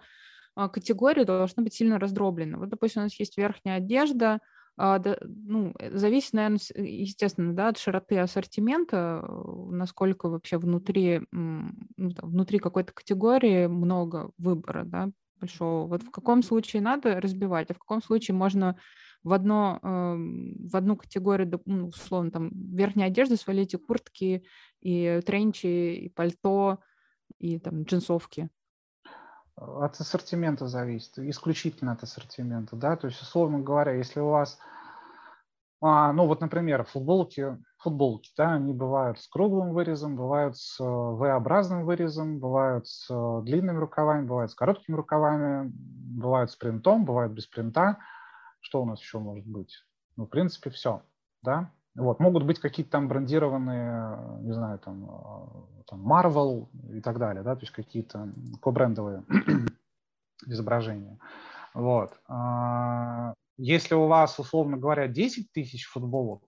категории должны быть сильно раздроблены. Вот, допустим, у нас есть верхняя одежда, да, ну, э, зависит, наверное, естественно, да, от широты ассортимента, э, насколько вообще внутри, ну, там, внутри какой-то категории много выбора, да, большого. Вот в каком случае надо разбивать, а в каком случае можно в, одно, э, в одну категорию, ну, условно, там, верхняя одежда свалить и куртки, и тренчи, и пальто, и там джинсовки. От ассортимента зависит, исключительно от ассортимента, да, то есть, условно говоря, если у вас, а, ну вот, например, футболки, футболки, да, они бывают с круглым вырезом, бывают с V-образным вырезом, бывают с длинными рукавами, бывают с короткими рукавами, бывают с принтом, бывают без принта. Что у нас еще может быть? Ну, в принципе, все, да. Вот, могут быть какие-то там брендированные, не знаю, там, э, там Marvel и так далее, да, то есть какие-то кобрендовые изображения. Вот. А, если у вас, условно говоря, 10 тысяч футболок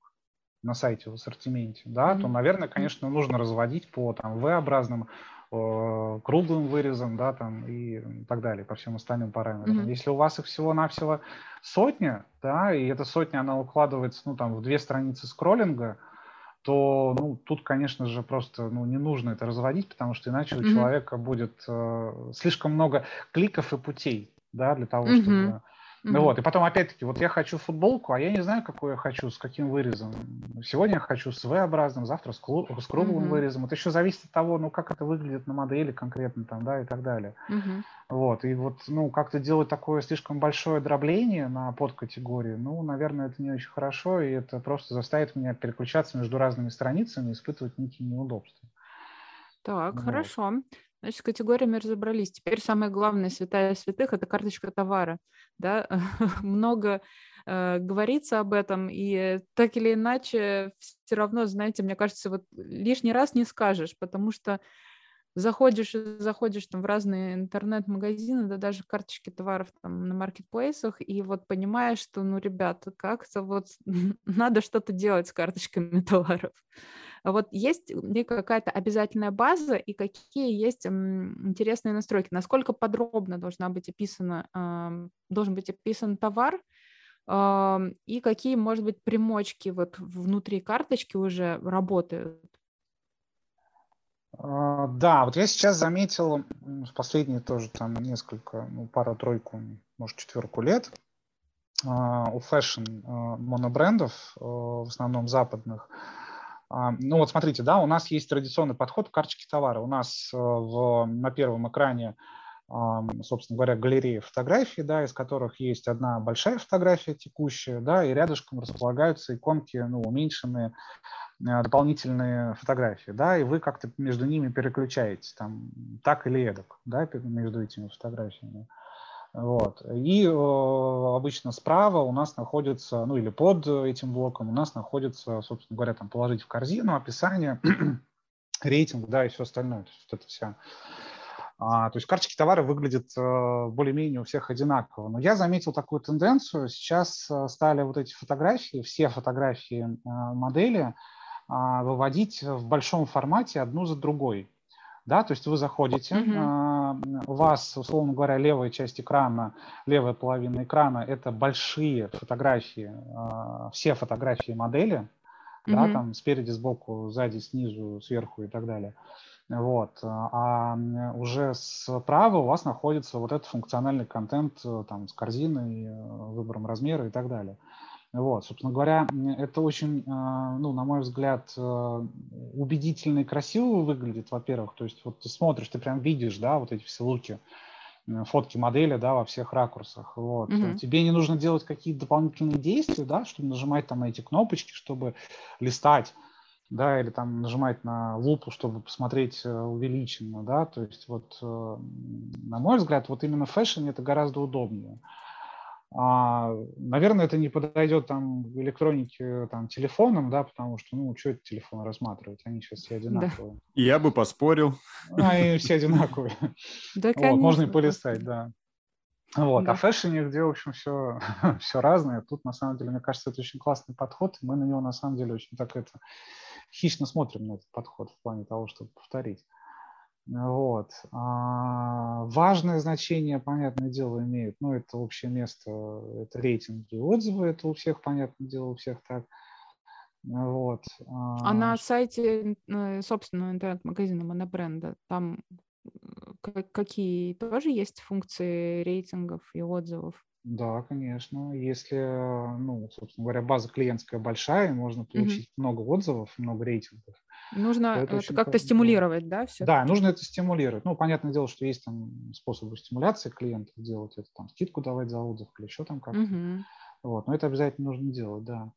на сайте в ассортименте, да, mm-hmm. то, наверное, конечно, нужно разводить по там V-образным Э, круглым вырезом, да, там и так далее, по всем остальным параметрам. Mm-hmm. Если у вас их всего-навсего сотня, да, и эта сотня, она укладывается, ну, там, в две страницы скроллинга, то, ну, тут, конечно же, просто, ну, не нужно это разводить, потому что иначе mm-hmm. у человека будет э, слишком много кликов и путей, да, для того, mm-hmm. чтобы Ну вот, и потом опять-таки, вот я хочу футболку, а я не знаю, какую я хочу, с каким вырезом. Сегодня я хочу с V-образным, завтра с, клу- с круглым mm-hmm. вырезом. Это еще зависит от того, ну, как это выглядит на модели конкретно там, да, и так далее. Mm-hmm. Вот, и вот, ну, как-то делать такое слишком большое дробление на подкатегории, ну, наверное, это не очень хорошо, и это просто заставит меня переключаться между разными страницами и испытывать некие неудобства. Так, вот. хорошо. Значит, с категориями разобрались. Теперь самое главное, святая святых, это карточка товара. Да? Много э, говорится об этом, и так или иначе, все равно, знаете, мне кажется, вот лишний раз не скажешь, потому что заходишь заходишь там в разные интернет-магазины, да даже карточки товаров там на маркетплейсах, и вот понимаешь, что, ну, ребята, как-то вот надо что-то делать с карточками товаров. А вот есть ли какая-то обязательная база и какие есть интересные настройки? Насколько подробно должна быть описана, должен быть описан товар, и какие, может быть, примочки вот внутри карточки уже работают? А, да, вот я сейчас заметил в последние тоже там несколько, ну, пару-тройку, может, четверку лет, а, у fashion монобрендов, в основном западных, а, ну вот смотрите, да, у нас есть традиционный подход к карточке товара. У нас в, на первом экране, собственно говоря, галерея фотографий, да, из которых есть одна большая фотография текущая, да, и рядышком располагаются иконки, ну, уменьшенные э, дополнительные фотографии, да, и вы как-то между ними переключаете, там, так или эдак, да, между этими фотографиями. Вот. И э, обычно справа у нас находится, ну или под этим блоком у нас находится, собственно говоря, там положить в корзину описание, рейтинг, да, и все остальное. То есть вот это вся. А, то есть карточки товара выглядят э, более-менее у всех одинаково. Но я заметил такую тенденцию. Сейчас э, стали вот эти фотографии, все фотографии э, модели э, выводить в большом формате одну за другой. Да, то есть вы заходите, mm-hmm. у вас, условно говоря, левая часть экрана, левая половина экрана – это большие фотографии, а, все фотографии модели, mm-hmm. да, там спереди, сбоку, сзади, снизу, сверху и так далее. Вот. А уже справа у вас находится вот этот функциональный контент э, там, с корзиной, э, выбором размера и так далее. Вот, собственно говоря, это очень, а, ну, на мой взгляд, э, убедительно и красиво выглядит, во-первых. То есть вот ты смотришь, ты прям видишь, да, вот эти все луки, фотки модели, да, во всех ракурсах. Вот. Mm-hmm. Тебе не нужно делать какие-то дополнительные действия, да, чтобы нажимать там на эти кнопочки, чтобы листать, да, или там нажимать на лупу, чтобы посмотреть э, увеличенно, да, то есть вот, э, на мой взгляд, вот именно в фэшне это гораздо удобнее. А, наверное, это не подойдет там в электронике там, телефоном, да, потому что, ну, что это телефон рассматривать, они сейчас все одинаковые. Да. Я бы поспорил. Они все одинаковые. Да, вот, можно и полистать, да. Вот, да. а фэшне, где, в общем, все, все разное, тут, на самом деле, мне кажется, это очень классный подход, и мы на него, на самом деле, очень так это хищно смотрим на этот подход в плане того, чтобы повторить. Вот. А важное значение, понятное дело, имеют. Ну, это общее место, это рейтинги и отзывы, это у всех, понятное дело, у всех так. Вот. А на а, сайте э, собственного интернет-магазина монобренда там какие тоже есть функции рейтингов и отзывов? Да, конечно. Если, ну, собственно говоря, база клиентская большая, можно получить mm-hmm. много отзывов, много рейтингов. Нужно это, это как-то стимулировать, да? Все да, нужно это стимулировать. Ну, понятное дело, что есть там способы стимуляции клиентов делать, это там скидку давать за отзыв или еще там как-то. Mm-hmm. Вот, но это обязательно нужно делать, да.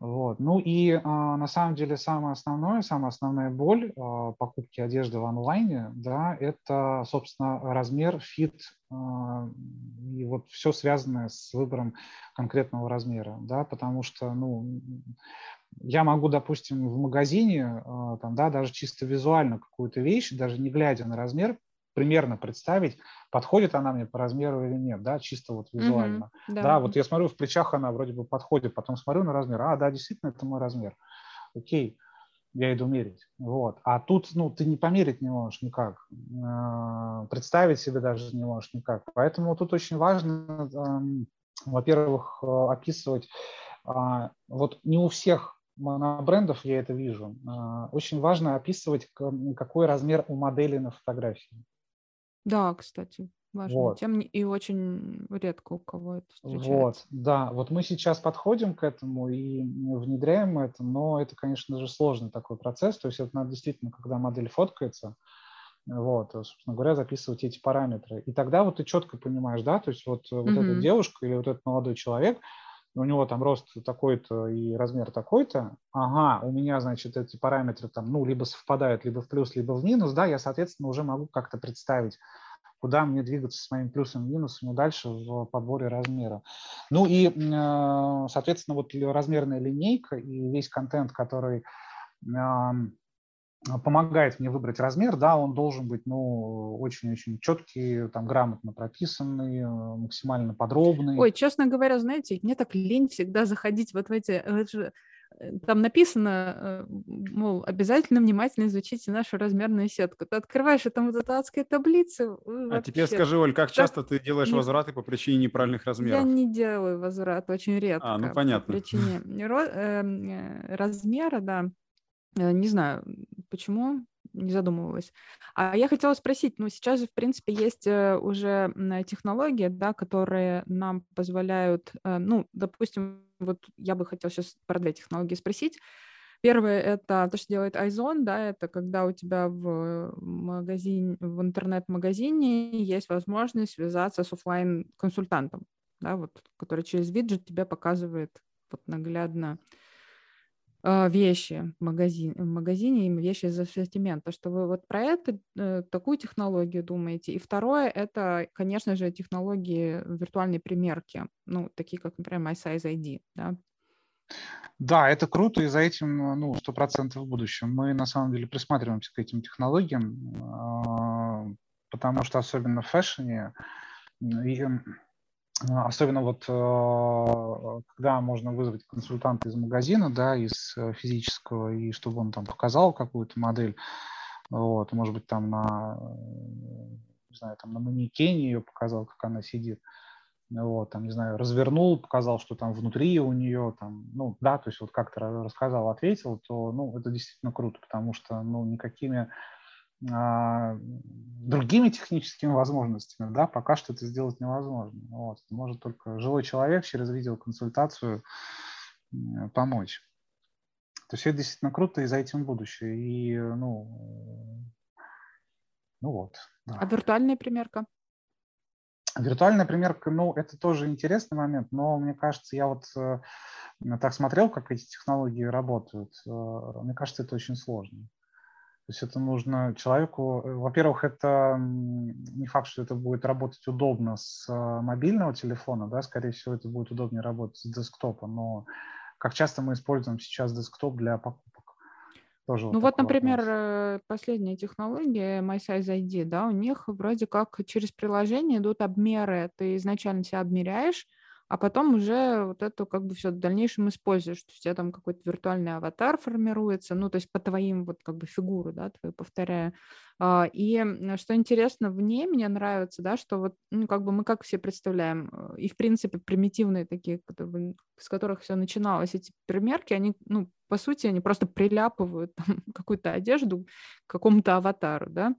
Вот. Ну и а, на самом деле самое основное, самая основная боль а, покупки одежды в онлайне, да, это, собственно, размер, фит а, и вот все связанное с выбором конкретного размера, да, потому что, ну, я могу, допустим, в магазине, там, да, даже чисто визуально какую-то вещь, даже не глядя на размер, примерно представить, подходит она мне по размеру или нет, да, чисто вот визуально. Mm-hmm, да. да, вот я смотрю, в плечах она вроде бы подходит, потом смотрю на размер, а, да, действительно, это мой размер. Окей, я иду мерить. Вот. А тут, ну, ты не померить не можешь никак, э, представить себе даже не можешь никак. Поэтому тут очень важно, во-первых, э, описывать, а, вот не у всех монобрендов я это вижу, э, очень важно описывать, какой размер у модели на фотографии. Да, кстати. важная вот. тема, и очень редко у кого это встречается. Вот, да, вот мы сейчас подходим к этому и внедряем это, но это, конечно же, сложный такой процесс, то есть это надо действительно, когда модель фоткается, вот, собственно говоря, записывать эти параметры. И тогда вот ты четко понимаешь, да, то есть вот, mm-hmm. вот эта девушка или вот этот молодой человек, у него там рост такой-то и размер такой-то, ага, у меня, значит, эти параметры там, ну, либо совпадают, либо в плюс, либо в минус, да, я, соответственно, уже могу как-то представить, куда мне двигаться с моим плюсом и минусом дальше в подборе размера. Ну и, э, соответственно, вот размерная линейка и весь контент, который помогает мне выбрать размер, да, он должен быть, ну, очень-очень четкий, там, грамотно прописанный, э, максимально подробный. Ой, честно говоря, знаете, мне так лень всегда заходить вот в эти, э, э, там написано, мол, обязательно внимательно изучите нашу размерную сетку. Ты открываешь, и там вот эта адская таблица. А теперь скажи, Оль, как часто ты делаешь возвраты по причине неправильных размеров? Я не делаю возврат, очень редко. А, ну понятно. По причине размера, да. Э, не знаю, почему, не задумывалась. А я хотела спросить, ну, сейчас же, в принципе, есть э, уже технологии, да, которые нам позволяют, э, ну, допустим, вот я бы хотела сейчас про две технологии спросить. Первое — это то, что делает Айзон, да, это когда у тебя в магазине, в интернет-магазине есть возможность связаться с офлайн консультантом да, вот, который через виджет тебе показывает вот наглядно, вещи в магазине, в магазине им вещи из ассортимента, что вы вот про это, э, такую технологию думаете. И второе, это, конечно же, технологии виртуальной примерки, ну, такие как, например, MySize ID, да. Да, это круто, и за этим, ну, сто процентов в будущем. Мы, на самом деле, присматриваемся к этим технологиям, а, потому что особенно в фэшне а, особенно вот а, когда можно вызвать консультанта из магазина, да, из э, физического, и чтобы он там показал какую-то модель, вот, может быть, там на, не знаю, там на манекене ее показал, как она сидит, вот, там, не знаю, развернул, показал, что там внутри у нее, там, ну, да, то есть вот как-то рассказал, ответил, то, ну, это действительно круто, потому что, ну, никакими а, другими техническими возможностями, да, пока что это сделать невозможно. Вот. Может только живой человек через видеоконсультацию помочь. То есть это действительно круто, и за этим будущее. И, ну, ну вот. Да. А виртуальная примерка? Виртуальная примерка, ну, это тоже интересный момент, но мне кажется, я вот э, так смотрел, как эти технологии работают. Э, мне кажется, это очень сложно. То есть это нужно человеку, э, во-первых, это не факт, что это будет работать удобно с э, мобильного телефона, да, скорее всего, это будет удобнее работать с десктопа, но как часто мы используем сейчас десктоп для покупок? Тоже ну вот, вот например, вопрос. Э, последняя технология MySize ID, да, у них вроде как через приложение идут обмеры, ты изначально себя обмеряешь, а потом уже вот это как бы все в дальнейшем используешь. То есть у тебя там какой-то виртуальный аватар формируется, ну, то есть по твоим вот как бы фигуры, да, твои, повторяю. А, и что интересно в ней, мне нравится, да, что вот, ну, как бы мы как все представляем, э, и в принципе примитивные такие, с которых все начиналось, эти примерки, они, ну, по сути, они просто приляпывают какую-то одежду к какому-то аватару, да,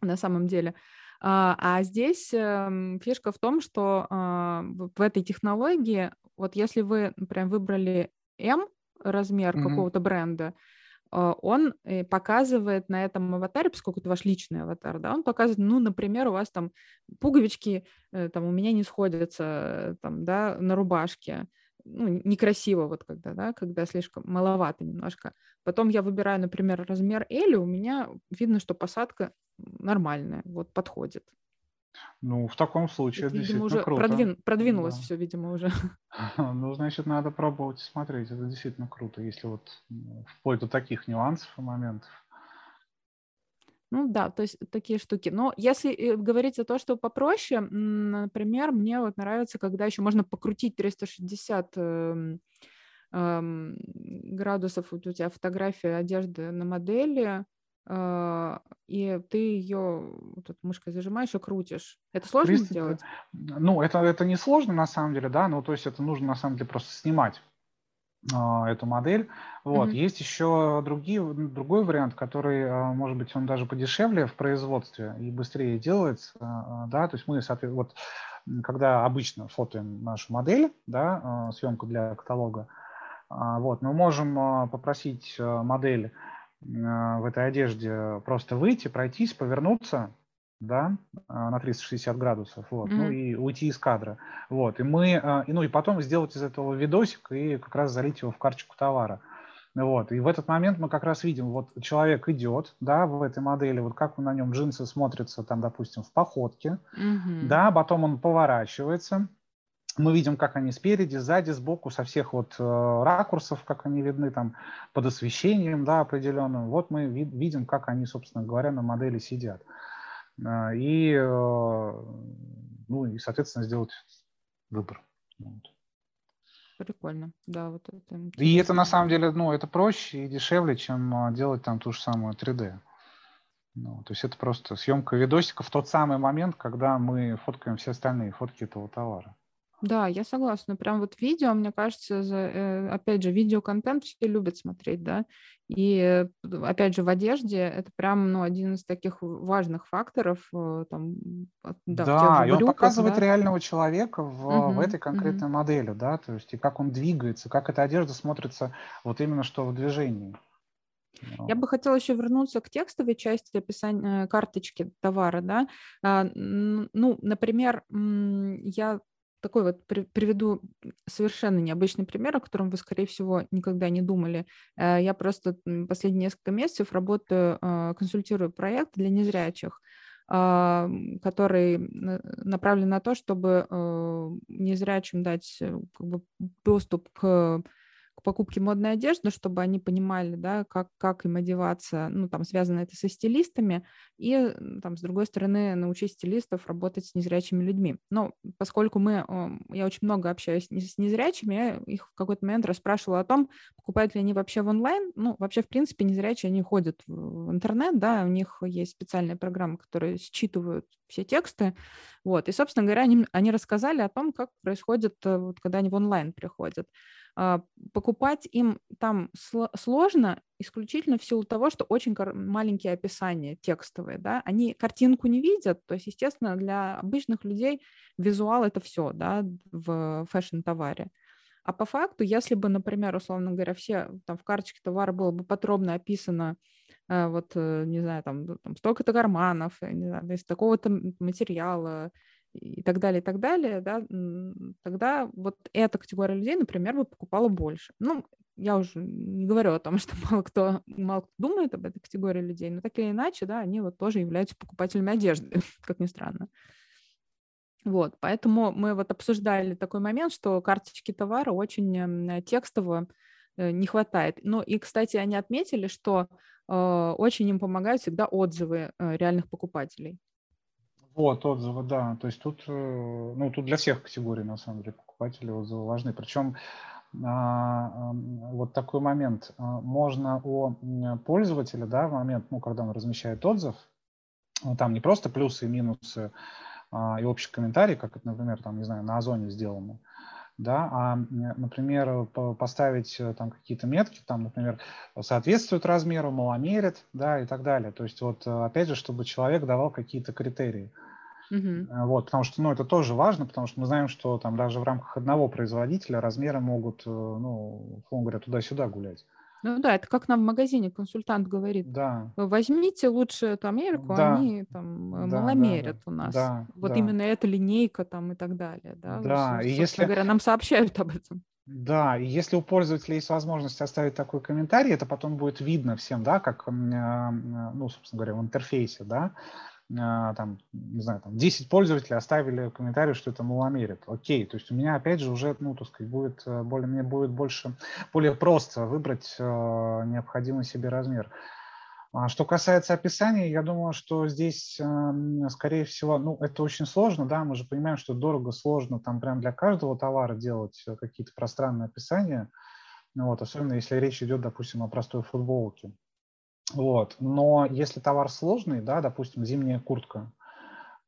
на самом деле. А, а здесь эм, фишка в том, что а, в этой технологии, вот если вы, прям выбрали M размер mm-hmm. какого-то бренда, а, он э, показывает на этом аватаре, поскольку это ваш личный аватар, да, он показывает, ну, например, у вас там пуговички э, там у меня не сходятся там, да, на рубашке, ну, некрасиво вот когда, да, когда слишком маловато немножко. Потом я выбираю, например, размер L, у меня видно, что посадка нормальная, вот подходит. Ну, в таком случае это, видимо, уже круто. Продвин, продвинулось да. все, видимо, уже. Ну, значит, надо пробовать смотреть. Это действительно круто, если вот вплоть до таких нюансов и моментов. Ну да, то есть такие штуки. Но если э, говорить за то, что попроще, например, мне вот нравится, когда еще можно покрутить 360 эм, эм, градусов, вот у тебя фотография одежды на модели, и ты ее тут мышкой зажимаешь и крутишь. Это сложно 300, сделать? Ну, это, это не сложно на самом деле, да, ну, то есть это нужно на самом деле просто снимать а, эту модель. Вот. Mm-hmm. Есть еще другие, другой вариант, который, а, может быть, он даже подешевле в производстве и быстрее делается. А, да? То есть мы, соответственно, вот, когда обычно фотоем нашу модель, да, съемку для каталога, вот, мы можем попросить модель в этой одежде просто выйти, пройтись, повернуться, да, а, на 360 градусов, вот, mm-hmm. ну и уйти из кадра, вот, и мы, а, и, ну и потом сделать из этого видосик и как раз залить его в карточку товара, вот, и в этот момент мы как раз видим, вот человек идет, да, в этой модели, вот как на нем джинсы смотрятся, там, допустим, в походке, mm-hmm. да, потом он поворачивается, мы видим, как они спереди, сзади, сбоку, со всех вот э, ракурсов, как они видны там под освещением, да, определенным. Вот мы ви- видим, как они, собственно говоря, на модели сидят. А, и, э, ну, и, соответственно, сделать выбор. Вот. Прикольно, да, вот это. И это на самом деле, ну, это проще и дешевле, чем делать там ту же самую 3D. Ну, то есть это просто съемка видосика в тот самый момент, когда мы фоткаем все остальные фотки этого товара. Да, я согласна. Прям вот видео, мне кажется, за, э, опять же, видеоконтент все любят смотреть, да. И опять же, в одежде это прям ну, один из таких важных факторов. Э, там, да, да и он показывает да? реального человека в, угу, в этой конкретной угу. модели, да, то есть и как он двигается, как эта одежда смотрится вот именно что в движении. Я бы хотела еще вернуться к текстовой части описания э, карточки товара, да. А, ну, например, я такой вот приведу совершенно необычный пример, о котором вы, скорее всего, никогда не думали. Э, я просто последние несколько месяцев работаю, э, консультирую проект для незрячих, а, который направлен на то, чтобы э, незрячим дать как бы, доступ к к покупке модной одежды, чтобы они понимали, да, как, как им одеваться, ну, там, связано это со стилистами, и, там, с другой стороны, научить стилистов работать с незрячими людьми. Но поскольку мы, я очень много общаюсь с незрячими, я их в какой-то момент расспрашивала о том, покупают ли они вообще в онлайн. Ну, вообще, в принципе, незрячие, они ходят в интернет, да, у них есть специальные программы, которые считывают все тексты, вот, и, собственно говоря, они, они рассказали о том, как происходит, э, вот, когда они в онлайн приходят. А, покупать им там сложно исключительно в силу того, что очень маленькие описания текстовые, да, они картинку не видят, то есть, естественно, для обычных людей визуал это все, да, в фэшн-товаре. А по факту, если бы, например, условно говоря, все там в карточке товара было бы подробно описано, э, вот, э, не знаю, там, там столько-то карманов, не знаю, из такого-то материала, и так далее, и так далее, да, тогда вот эта категория людей, например, бы покупала больше. Ну, я уже не говорю о том, что мало кто, мало кто думает об этой категории людей, но так или иначе, да, они вот тоже являются покупателями одежды, как ни странно. Вот, поэтому мы вот обсуждали такой момент, что карточки товара очень текстово э, не хватает. Ну и, кстати, они отметили, что э, очень им помогают всегда отзывы э, реальных покупателей. Вот, отзывы, да. То есть тут, э, ну, тут для всех категорий, на самом деле, покупателей отзывы важны. Причем а, вот такой момент. А, можно у пользователя, да, в момент, ну, когда он размещает отзыв, ну, там не просто плюсы и минусы а, и общий комментарий, как это, например, там, не знаю, на Озоне сделано, да, а, например, поставить э, там какие-то метки, там, например, соответствует размеру, маломерит, да, и так далее. То есть вот, э, опять же, чтобы человек давал какие-то критерии. Uh-huh. Вот, потому что, ну, это тоже важно, потому что мы знаем, что там даже в рамках одного производителя размеры могут, ну, условно говоря, туда-сюда гулять. Ну да, это как нам в магазине консультант говорит. Да. Возьмите лучше эту Америку, да. они там да, маломерят да, да. у нас. Да, вот да. именно эта линейка там и так далее. Да, да. и если... говоря, нам сообщают об этом. Да, и если у пользователя есть возможность оставить такой комментарий, это потом будет видно всем, да, как, ну, собственно говоря, в интерфейсе, да, а, там, не знаю, там 10 пользователей оставили комментарий, что это маломерит. Окей, то есть у меня опять же уже, ну, так сказать, будет э, более, мне будет больше, более просто выбрать э, необходимый себе размер. А что касается описания, я думаю, что здесь, э, скорее всего, ну, это очень сложно, да, мы же понимаем, что дорого, сложно, там прям для каждого товара делать э, какие-то пространные описания, ну, вот, особенно если речь идет, допустим, о простой футболке. Вот. Но если товар сложный, да, допустим, зимняя куртка,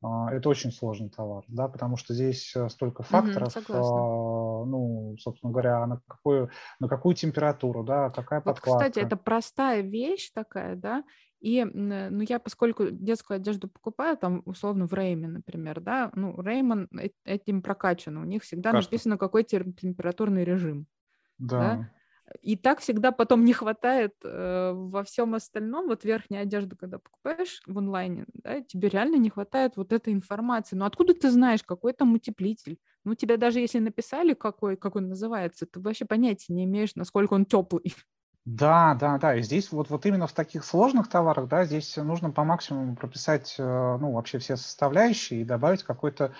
а, это очень сложный товар, да, потому что здесь э, столько факторов, mm ну, собственно говоря, на какую, на какую температуру, да, какая вот, подкладка. Кстати, это простая вещь такая, да, и, ну, я, поскольку детскую одежду покупаю, там, условно, в Рейме, например, да, ну, Реймон этим прокачан, у них всегда Кажется. написано, какой температурный режим. Да. да? И так всегда потом не хватает э, во всем остальном, вот верхняя одежда, когда покупаешь в онлайне, да, тебе реально не хватает вот этой информации. Ну откуда ты знаешь, какой там утеплитель? Ну тебе даже если написали, какой, как он называется, ты вообще понятия не имеешь, насколько он теплый. Да, да, да. И здесь вот, вот именно в таких сложных товарах, да, здесь нужно по максимуму прописать, э, ну, вообще все составляющие и добавить какой-то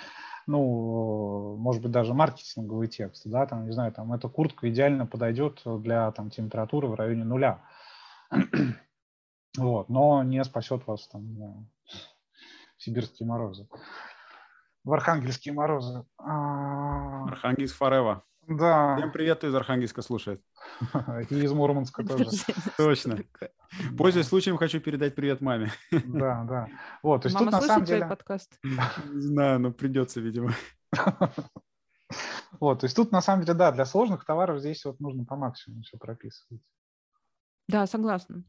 ну, может быть, даже маркетинговый текст, да, там, не знаю, там, эта куртка идеально подойдет для там, температуры в районе нуля. вот, но не спасет вас там сибирские морозы. В архангельские морозы. А, Архангельск Форева. Да. Всем привет, кто из Архангельска слушает. И из Мурманска тоже. Точно. Пользуясь случаем, хочу передать привет маме. Да, да. Вот, то есть тут на самом деле... подкаст? Не знаю, но придется, видимо. Вот, то есть тут на самом деле, да, для сложных товаров здесь вот нужно по максимуму все прописывать. Да, согласна.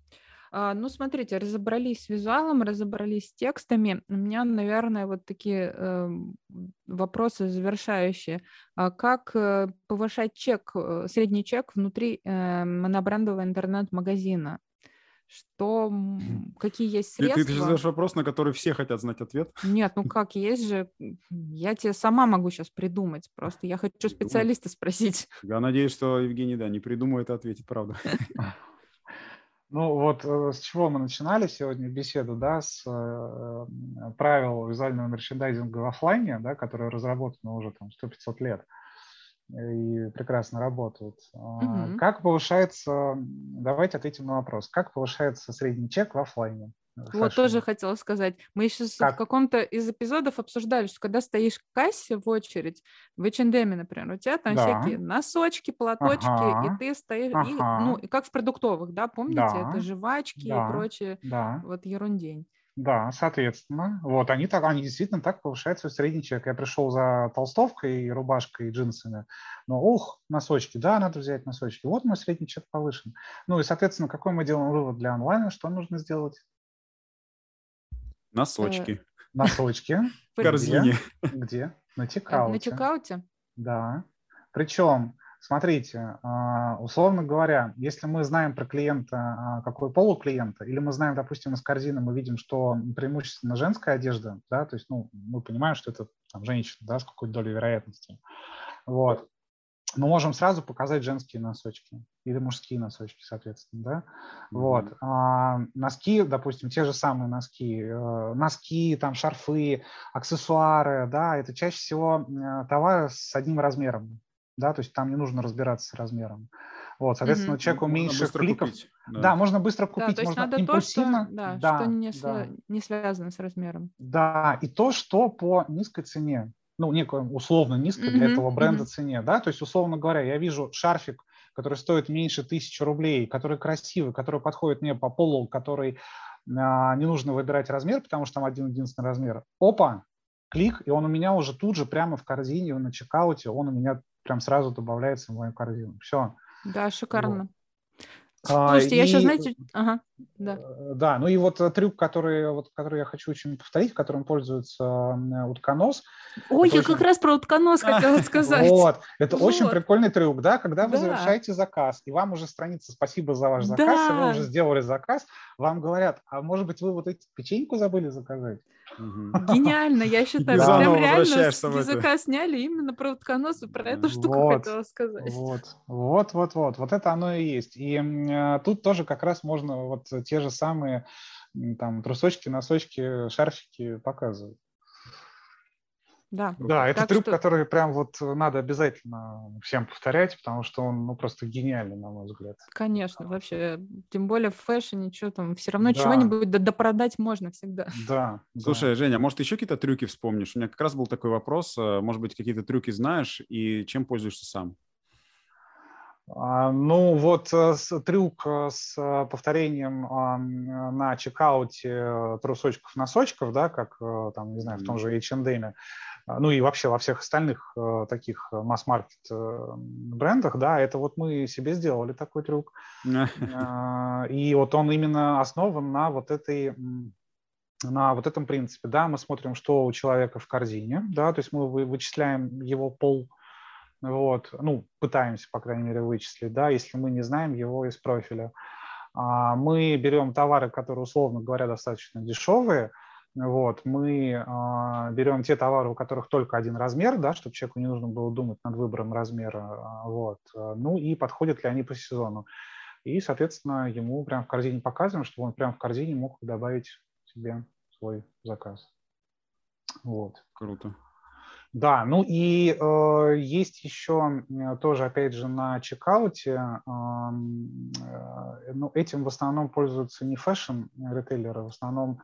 А, ну, смотрите, разобрались с визуалом, разобрались с текстами. У меня, наверное, вот такие э, вопросы завершающие. А как э, повышать чек, э, средний чек внутри монобрендового интернет-магазина? Что, какие есть средства? Ты, ты, ты задаешь вопрос, на который все хотят знать ответ? Нет, ну как, есть же, я тебе сама могу сейчас придумать, просто я хочу специалиста спросить. Я надеюсь, что Евгений, да, не придумает, а ответит, правда. Ну вот э, с чего мы начинали сегодня беседу, да, с э, правил визуального мерчендайзинга в офлайне, да, которые разработаны уже там 100-500 лет и прекрасно работают. Mm-hmm. Как повышается, давайте ответим на вопрос, как повышается средний чек в офлайне? Вот тоже хотела сказать. Мы еще как? в каком-то из эпизодов обсуждали, что когда стоишь в кассе в очередь, в H&M, например, у тебя там да. всякие носочки, платочки, ага. и ты стоишь, ага. и, ну, и как в продуктовых, да, помните, да. это жвачки да. и прочее, да. вот ерундень. Да, соответственно. Вот, они, так, они действительно так повышают свой средний чек. Я пришел за толстовкой, рубашкой и джинсами. Но, ух, носочки, да, надо взять носочки. Вот мой средний чек повышен. Ну и, соответственно, какой мы делаем вывод для онлайна? Что нужно сделать? Носочки. Э, носочки. В корзине. Где? На чекауте. На чекауте? Да. Причем, смотрите, а, условно говоря, если мы знаем про клиента, а, какой пол у клиента, или мы знаем, допустим, из корзины мы видим, что преимущественно женская одежда, да, то есть, ну, мы понимаем, что это там женщина, да, с какой-то долей вероятности. Вот мы можем сразу показать женские носочки или мужские носочки, соответственно, да. Mm-hmm. Вот. А, носки, допустим, те же самые носки, э, носки, там, шарфы, аксессуары, да, это чаще всего э, товары с одним размером, да, то есть там не нужно разбираться с размером. Вот, соответственно, mm-hmm. человеку можно меньше кликов. Да. да, можно быстро купить, да, то есть можно надо импульсивно. То, что, да, да, что не, да. не связано с размером. Да, и то, что по низкой цене ну, некой условно низкой mm-hmm. для этого бренда mm-hmm. цене, да, то есть, условно говоря, я вижу шарфик, который стоит меньше тысячи рублей, который красивый, который подходит мне по полу, который а, не нужно выбирать размер, потому что там один единственный размер. Опа, клик, и он у меня уже тут же прямо в корзине, на чекауте, он у меня прям сразу добавляется в мою корзину. Все. Да, шикарно. Вот. Слушайте, а, я и... сейчас, знаете, ага, да. Э, да, ну и вот э, трюк, который, вот, который я хочу очень повторить, которым пользуется утконос. Ой, я очень... как раз про утконос хотела сказать. Вот, это очень прикольный трюк, да, когда вы завершаете заказ, и вам уже страница «Спасибо за ваш заказ», и вы уже сделали заказ, вам говорят, а может быть, вы вот эту печеньку забыли заказать? Гениально, я считаю, да. прям реально с языка сняли именно про утконос и про эту штуку вот, хотела сказать. Вот, вот, вот, вот, вот это оно и есть. И э, тут тоже как раз можно вот те же самые там трусочки, носочки, шарфики показывать. Да. Да, это так трюк, что... который прям вот надо обязательно всем повторять, потому что он ну, просто гениальный, на мой взгляд. Конечно, вообще, тем более в фэшне, что там, все равно да. чего-нибудь допродать можно всегда. Да. Слушай, да. Женя, может, еще какие-то трюки вспомнишь? У меня как раз был такой вопрос, э, может быть, какие-то трюки знаешь и чем пользуешься сам? А, ну вот э, трюк э, с повторением на чекауте трусочков-носочков, да, как там, не знаю, в том же H&M, ну и вообще во всех остальных таких масс-маркет брендах, да, это вот мы себе сделали такой трюк. А, и вот он именно основан на вот этой на вот этом принципе, да, мы смотрим, что у человека в корзине, да, то есть мы вычисляем его пол, вот, ну, пытаемся, по крайней мере, вычислить, да, если мы не знаем его из профиля. А, мы берем товары, которые, условно говоря, достаточно дешевые, вот, мы а, берем те товары, у которых только один размер, да, чтобы человеку не нужно было думать над выбором размера, а, вот, ну и подходят ли они по сезону. И, соответственно, ему прямо в корзине показываем, чтобы он прямо в корзине мог добавить себе свой заказ. Вот. Круто. Да, ну и э, есть еще тоже, опять же, на чекауте, э, э, ну, этим в основном пользуются не fashion-ритейлеры, в основном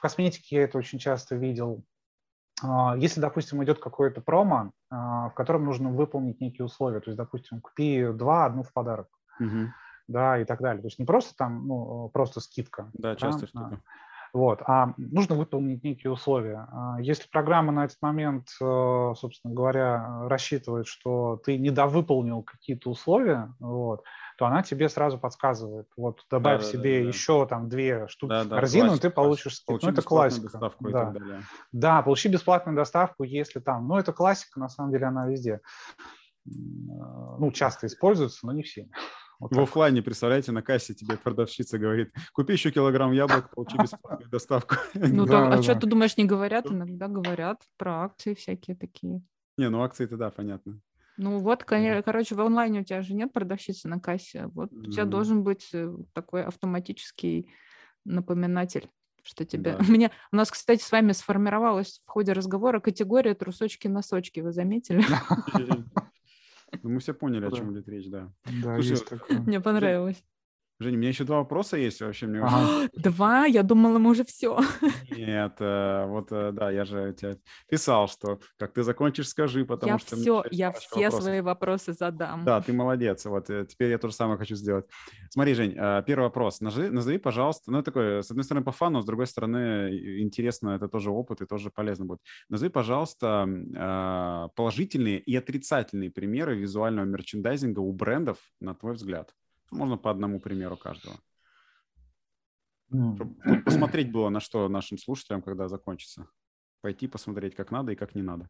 в косметике я это очень часто видел. Э, если, допустим, идет какое-то промо, э, в котором нужно выполнить некие условия, то есть, допустим, купи два, одну в подарок, угу. да, и так далее. То есть не просто там, ну, просто скидка. Да, часто что-то. Вот. А нужно выполнить некие условия. А если программа на этот момент, э, собственно говоря, рассчитывает, что ты недовыполнил какие-то условия, вот, то она тебе сразу подсказывает. Вот добавь да, себе да, да, еще там две штуки да, в корзину, классика, и ты получишь скидку. Ну, это классика. Доставку да. И так далее. да, получи бесплатную доставку, если там. Ну, это классика, на самом деле, она везде. Ну, часто используется, но не все. Вот в офлайне, представляете, на кассе тебе продавщица говорит, купи еще килограмм яблок, получи бесплатную доставку. Ну, так, а что ты думаешь, не говорят? Иногда говорят про акции всякие такие. Не, ну акции-то да, понятно. Ну вот, короче, в онлайне у тебя же нет продавщицы на кассе. Вот у тебя должен быть э, такой автоматический напоминатель что тебе... Да. У, меня... у нас, кстати, с вами сформировалась в ходе разговора категория трусочки-носочки, вы заметили? Ну, мы все поняли, о чем идет речь, да. Да, Слушай, есть такое. Мне понравилось. Женя, у меня еще два вопроса есть вообще. Мне ага. Два? Я думала, мы уже все. Нет, э, вот э, да, я же тебе писал, что как ты закончишь, скажи, потому я что... Все, я все вопросов. свои вопросы задам. Да, ты молодец. Вот э, теперь я то же самое хочу сделать. Смотри, Жень, первый вопрос. Назови, назови, пожалуйста, ну, такой, с одной стороны, по фану, с другой стороны, интересно, это тоже опыт и тоже полезно будет. Назови, пожалуйста, положительные и отрицательные примеры визуального мерчендайзинга у брендов, на твой взгляд. Можно по одному примеру каждого. Чтобы посмотреть было на что нашим слушателям, когда закончится. Пойти посмотреть, как надо и как не надо.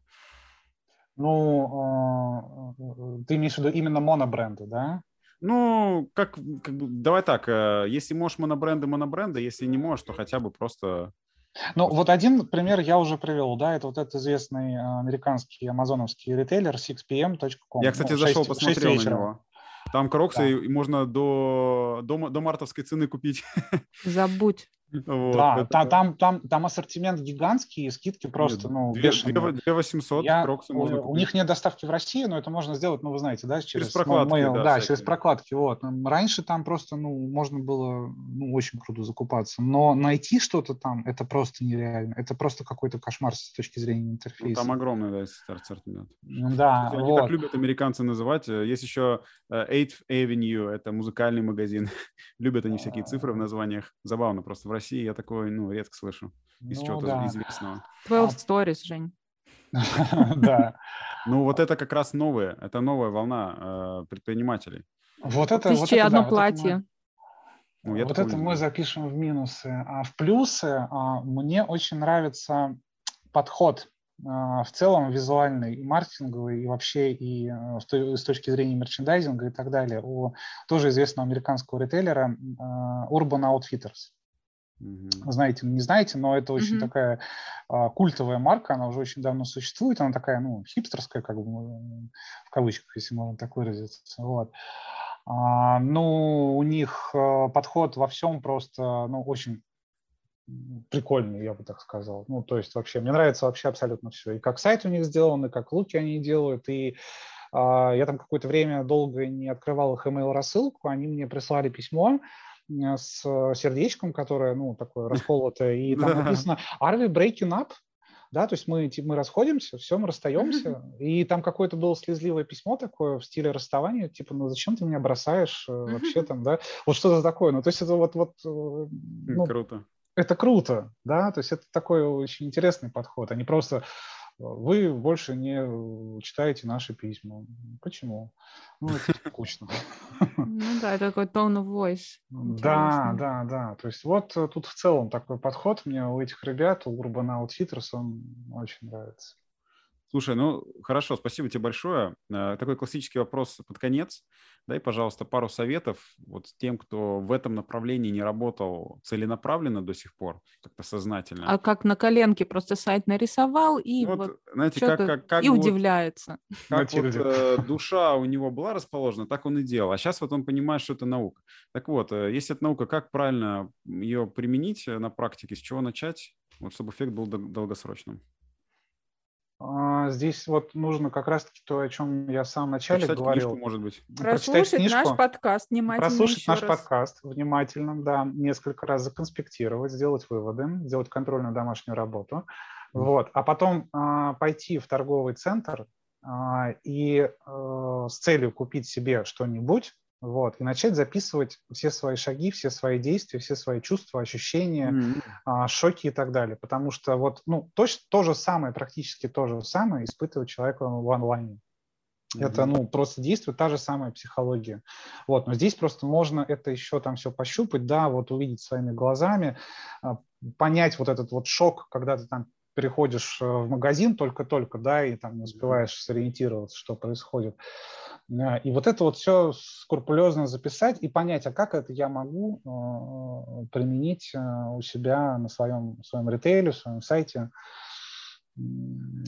Ну, э, ты имеешь в виду именно монобренды, да? Ну, как, как бы, давай так, э, если можешь монобренды, монобренды, если не можешь, то хотя бы просто... Ну, вот один пример я уже привел, да, это вот этот известный э, американский амазоновский ритейлер 6pm.com. Я, кстати, ну, зашел, 6, посмотрел 6 на него. Там кроксы да. можно до, до, до мартовской цены купить. Забудь. Вот, да, это... там, там, там ассортимент гигантский, скидки просто, Нет, ну, 2, бешеные. 2 800 Я, кроксы можно у, купить. У них нет доставки в России, но это можно сделать, ну, вы знаете, да, через, через прокладки. Ну, мы, да, да через прокладки, вот. Раньше там просто, ну, можно было, ну, очень круто закупаться, но найти что-то там, это просто нереально. Это просто какой-то кошмар с точки зрения ну, интерфейса. Ну, там огромный, да, ассортимент. Да, Кстати, Они вот. так любят американцы называть. Есть еще 8th э, Avenue, это музыкальный магазин. любят они всякие цифры в названиях. Забавно, просто в России я такой, ну, редко слышу из ну, чего-то да. известного. 12 Stories, Жень. Да. Ну, вот это как раз новое, это новая волна э, предпринимателей. Вот это, Тысячи вот одно платье. Ну, вот это мы запишем в минусы. А в плюсы а, мне очень нравится подход а, в целом визуальный, и маркетинговый, и вообще и э, с точки зрения мерчендайзинга и так далее у тоже известного американского ритейлера Urban Outfitters. Знаете, не знаете, но это очень mm-hmm. такая а, культовая марка, она уже очень давно существует, она такая, ну, хипстерская, как бы, в кавычках, если можно так выразиться. Вот. А, ну, у них а, подход во всем просто, ну, очень прикольный, я бы так сказал. Ну, то есть вообще, мне нравится вообще абсолютно все. И как сайт у них сделан, и как луки они делают, и а, я там какое-то время долго не открывал их email рассылку, они мне прислали письмо, с сердечком, которое, ну, такое расколотое, и там написано «Are we breaking up?» да, то есть мы, типа, мы расходимся, все, мы расстаемся, и там какое-то было слезливое письмо такое в стиле расставания, типа, ну зачем ты меня бросаешь э, вообще там, да, вот что-то такое, ну то есть это вот, вот э, ну, круто. Это круто, да, то есть это такой очень интересный подход, а не просто вы больше не читаете наши письма. Почему? Ну, это скучно. Ну да, это такой tone of voice. Да, да, да. То есть вот э, тут в целом такой подход мне у этих ребят, у Urban Outfitters, он очень нравится. Слушай, ну хорошо, спасибо тебе большое. Э, такой классический вопрос под конец. Дай, пожалуйста, пару советов вот тем, кто в этом направлении не работал целенаправленно до сих пор, как-то сознательно. А как на коленке просто сайт нарисовал и вот, вот знаете, как, как, как и вот, удивляется. Как вот, э, душа у него была расположена, так он и делал. А сейчас вот он понимает, что это наука. Так вот, э, если это наука, как правильно ее применить на практике, с чего начать, вот, чтобы эффект был долгосрочным? А, здесь вот нужно как раз-таки то, о чем я в самом начале Прочитать говорил. Книжку, может быть. Прослушать книжку, наш подкаст внимательно. Прослушать наш раз. подкаст внимательно, да, несколько раз законспектировать, сделать выводы, сделать контрольную домашнюю работу. Mm. Вот. А потом а, пойти в торговый центр а, и а, с целью купить себе что-нибудь, вот, и начать записывать все свои шаги, все свои действия, все свои чувства, ощущения, mm-hmm. шоки и так далее. Потому что вот, ну, точно то же самое, практически то же самое испытывает человек в онлайне. Mm-hmm. Это, ну, просто действует та же самая психология. Вот, но здесь просто можно это еще там все пощупать, да, вот увидеть своими глазами, а, понять вот этот вот шок, когда ты там приходишь э, в магазин только-только, да, и там не успеваешь сориентироваться, что происходит. И вот это вот все скрупулезно записать и понять, а как это я могу э, применить э, у себя на своем, своем ритейле, своем сайте,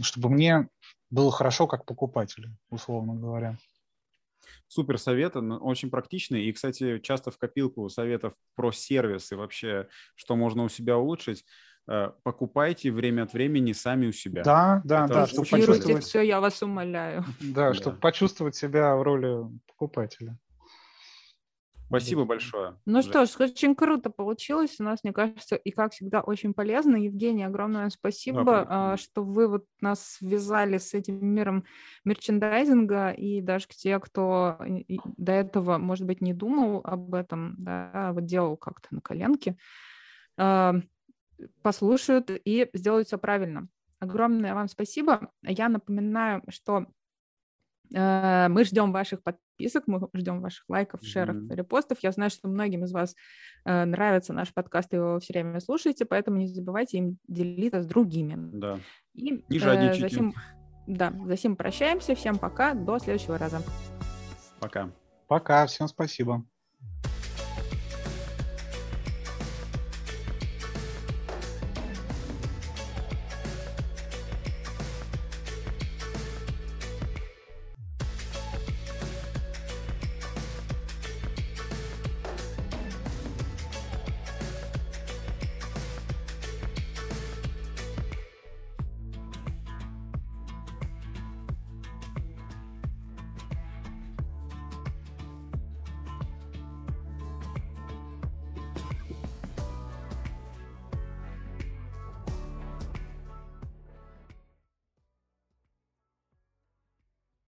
чтобы мне было хорошо как покупателю, условно говоря. Супер советы, очень практичные. И, кстати, часто в копилку советов про сервисы вообще, что можно у себя улучшить. Э, покупайте время от времени сами у себя. Да, да, Это да. Чтобы почувствовать... все, я вас умоляю. Да, да, чтобы почувствовать себя в роли покупателя. Спасибо большое. Ну что ж, очень круто получилось. У нас, мне кажется, и как всегда очень полезно. Евгений, огромное спасибо, да, что вы вот нас связали с этим миром мерчендайзинга и даже те, кто до этого, может быть, не думал об этом, да, а вот делал как-то на коленке послушают и сделают все правильно. Огромное вам спасибо. Я напоминаю, что э, мы ждем ваших подписок, мы ждем ваших лайков, шеров, mm-hmm. репостов. Я знаю, что многим из вас э, нравится наш подкаст, и вы его все время слушаете, поэтому не забывайте им делиться с другими. Да. И, не жадничайте. Э, затем, да, затем прощаемся. Всем пока. До следующего раза. Пока. Пока. Всем спасибо.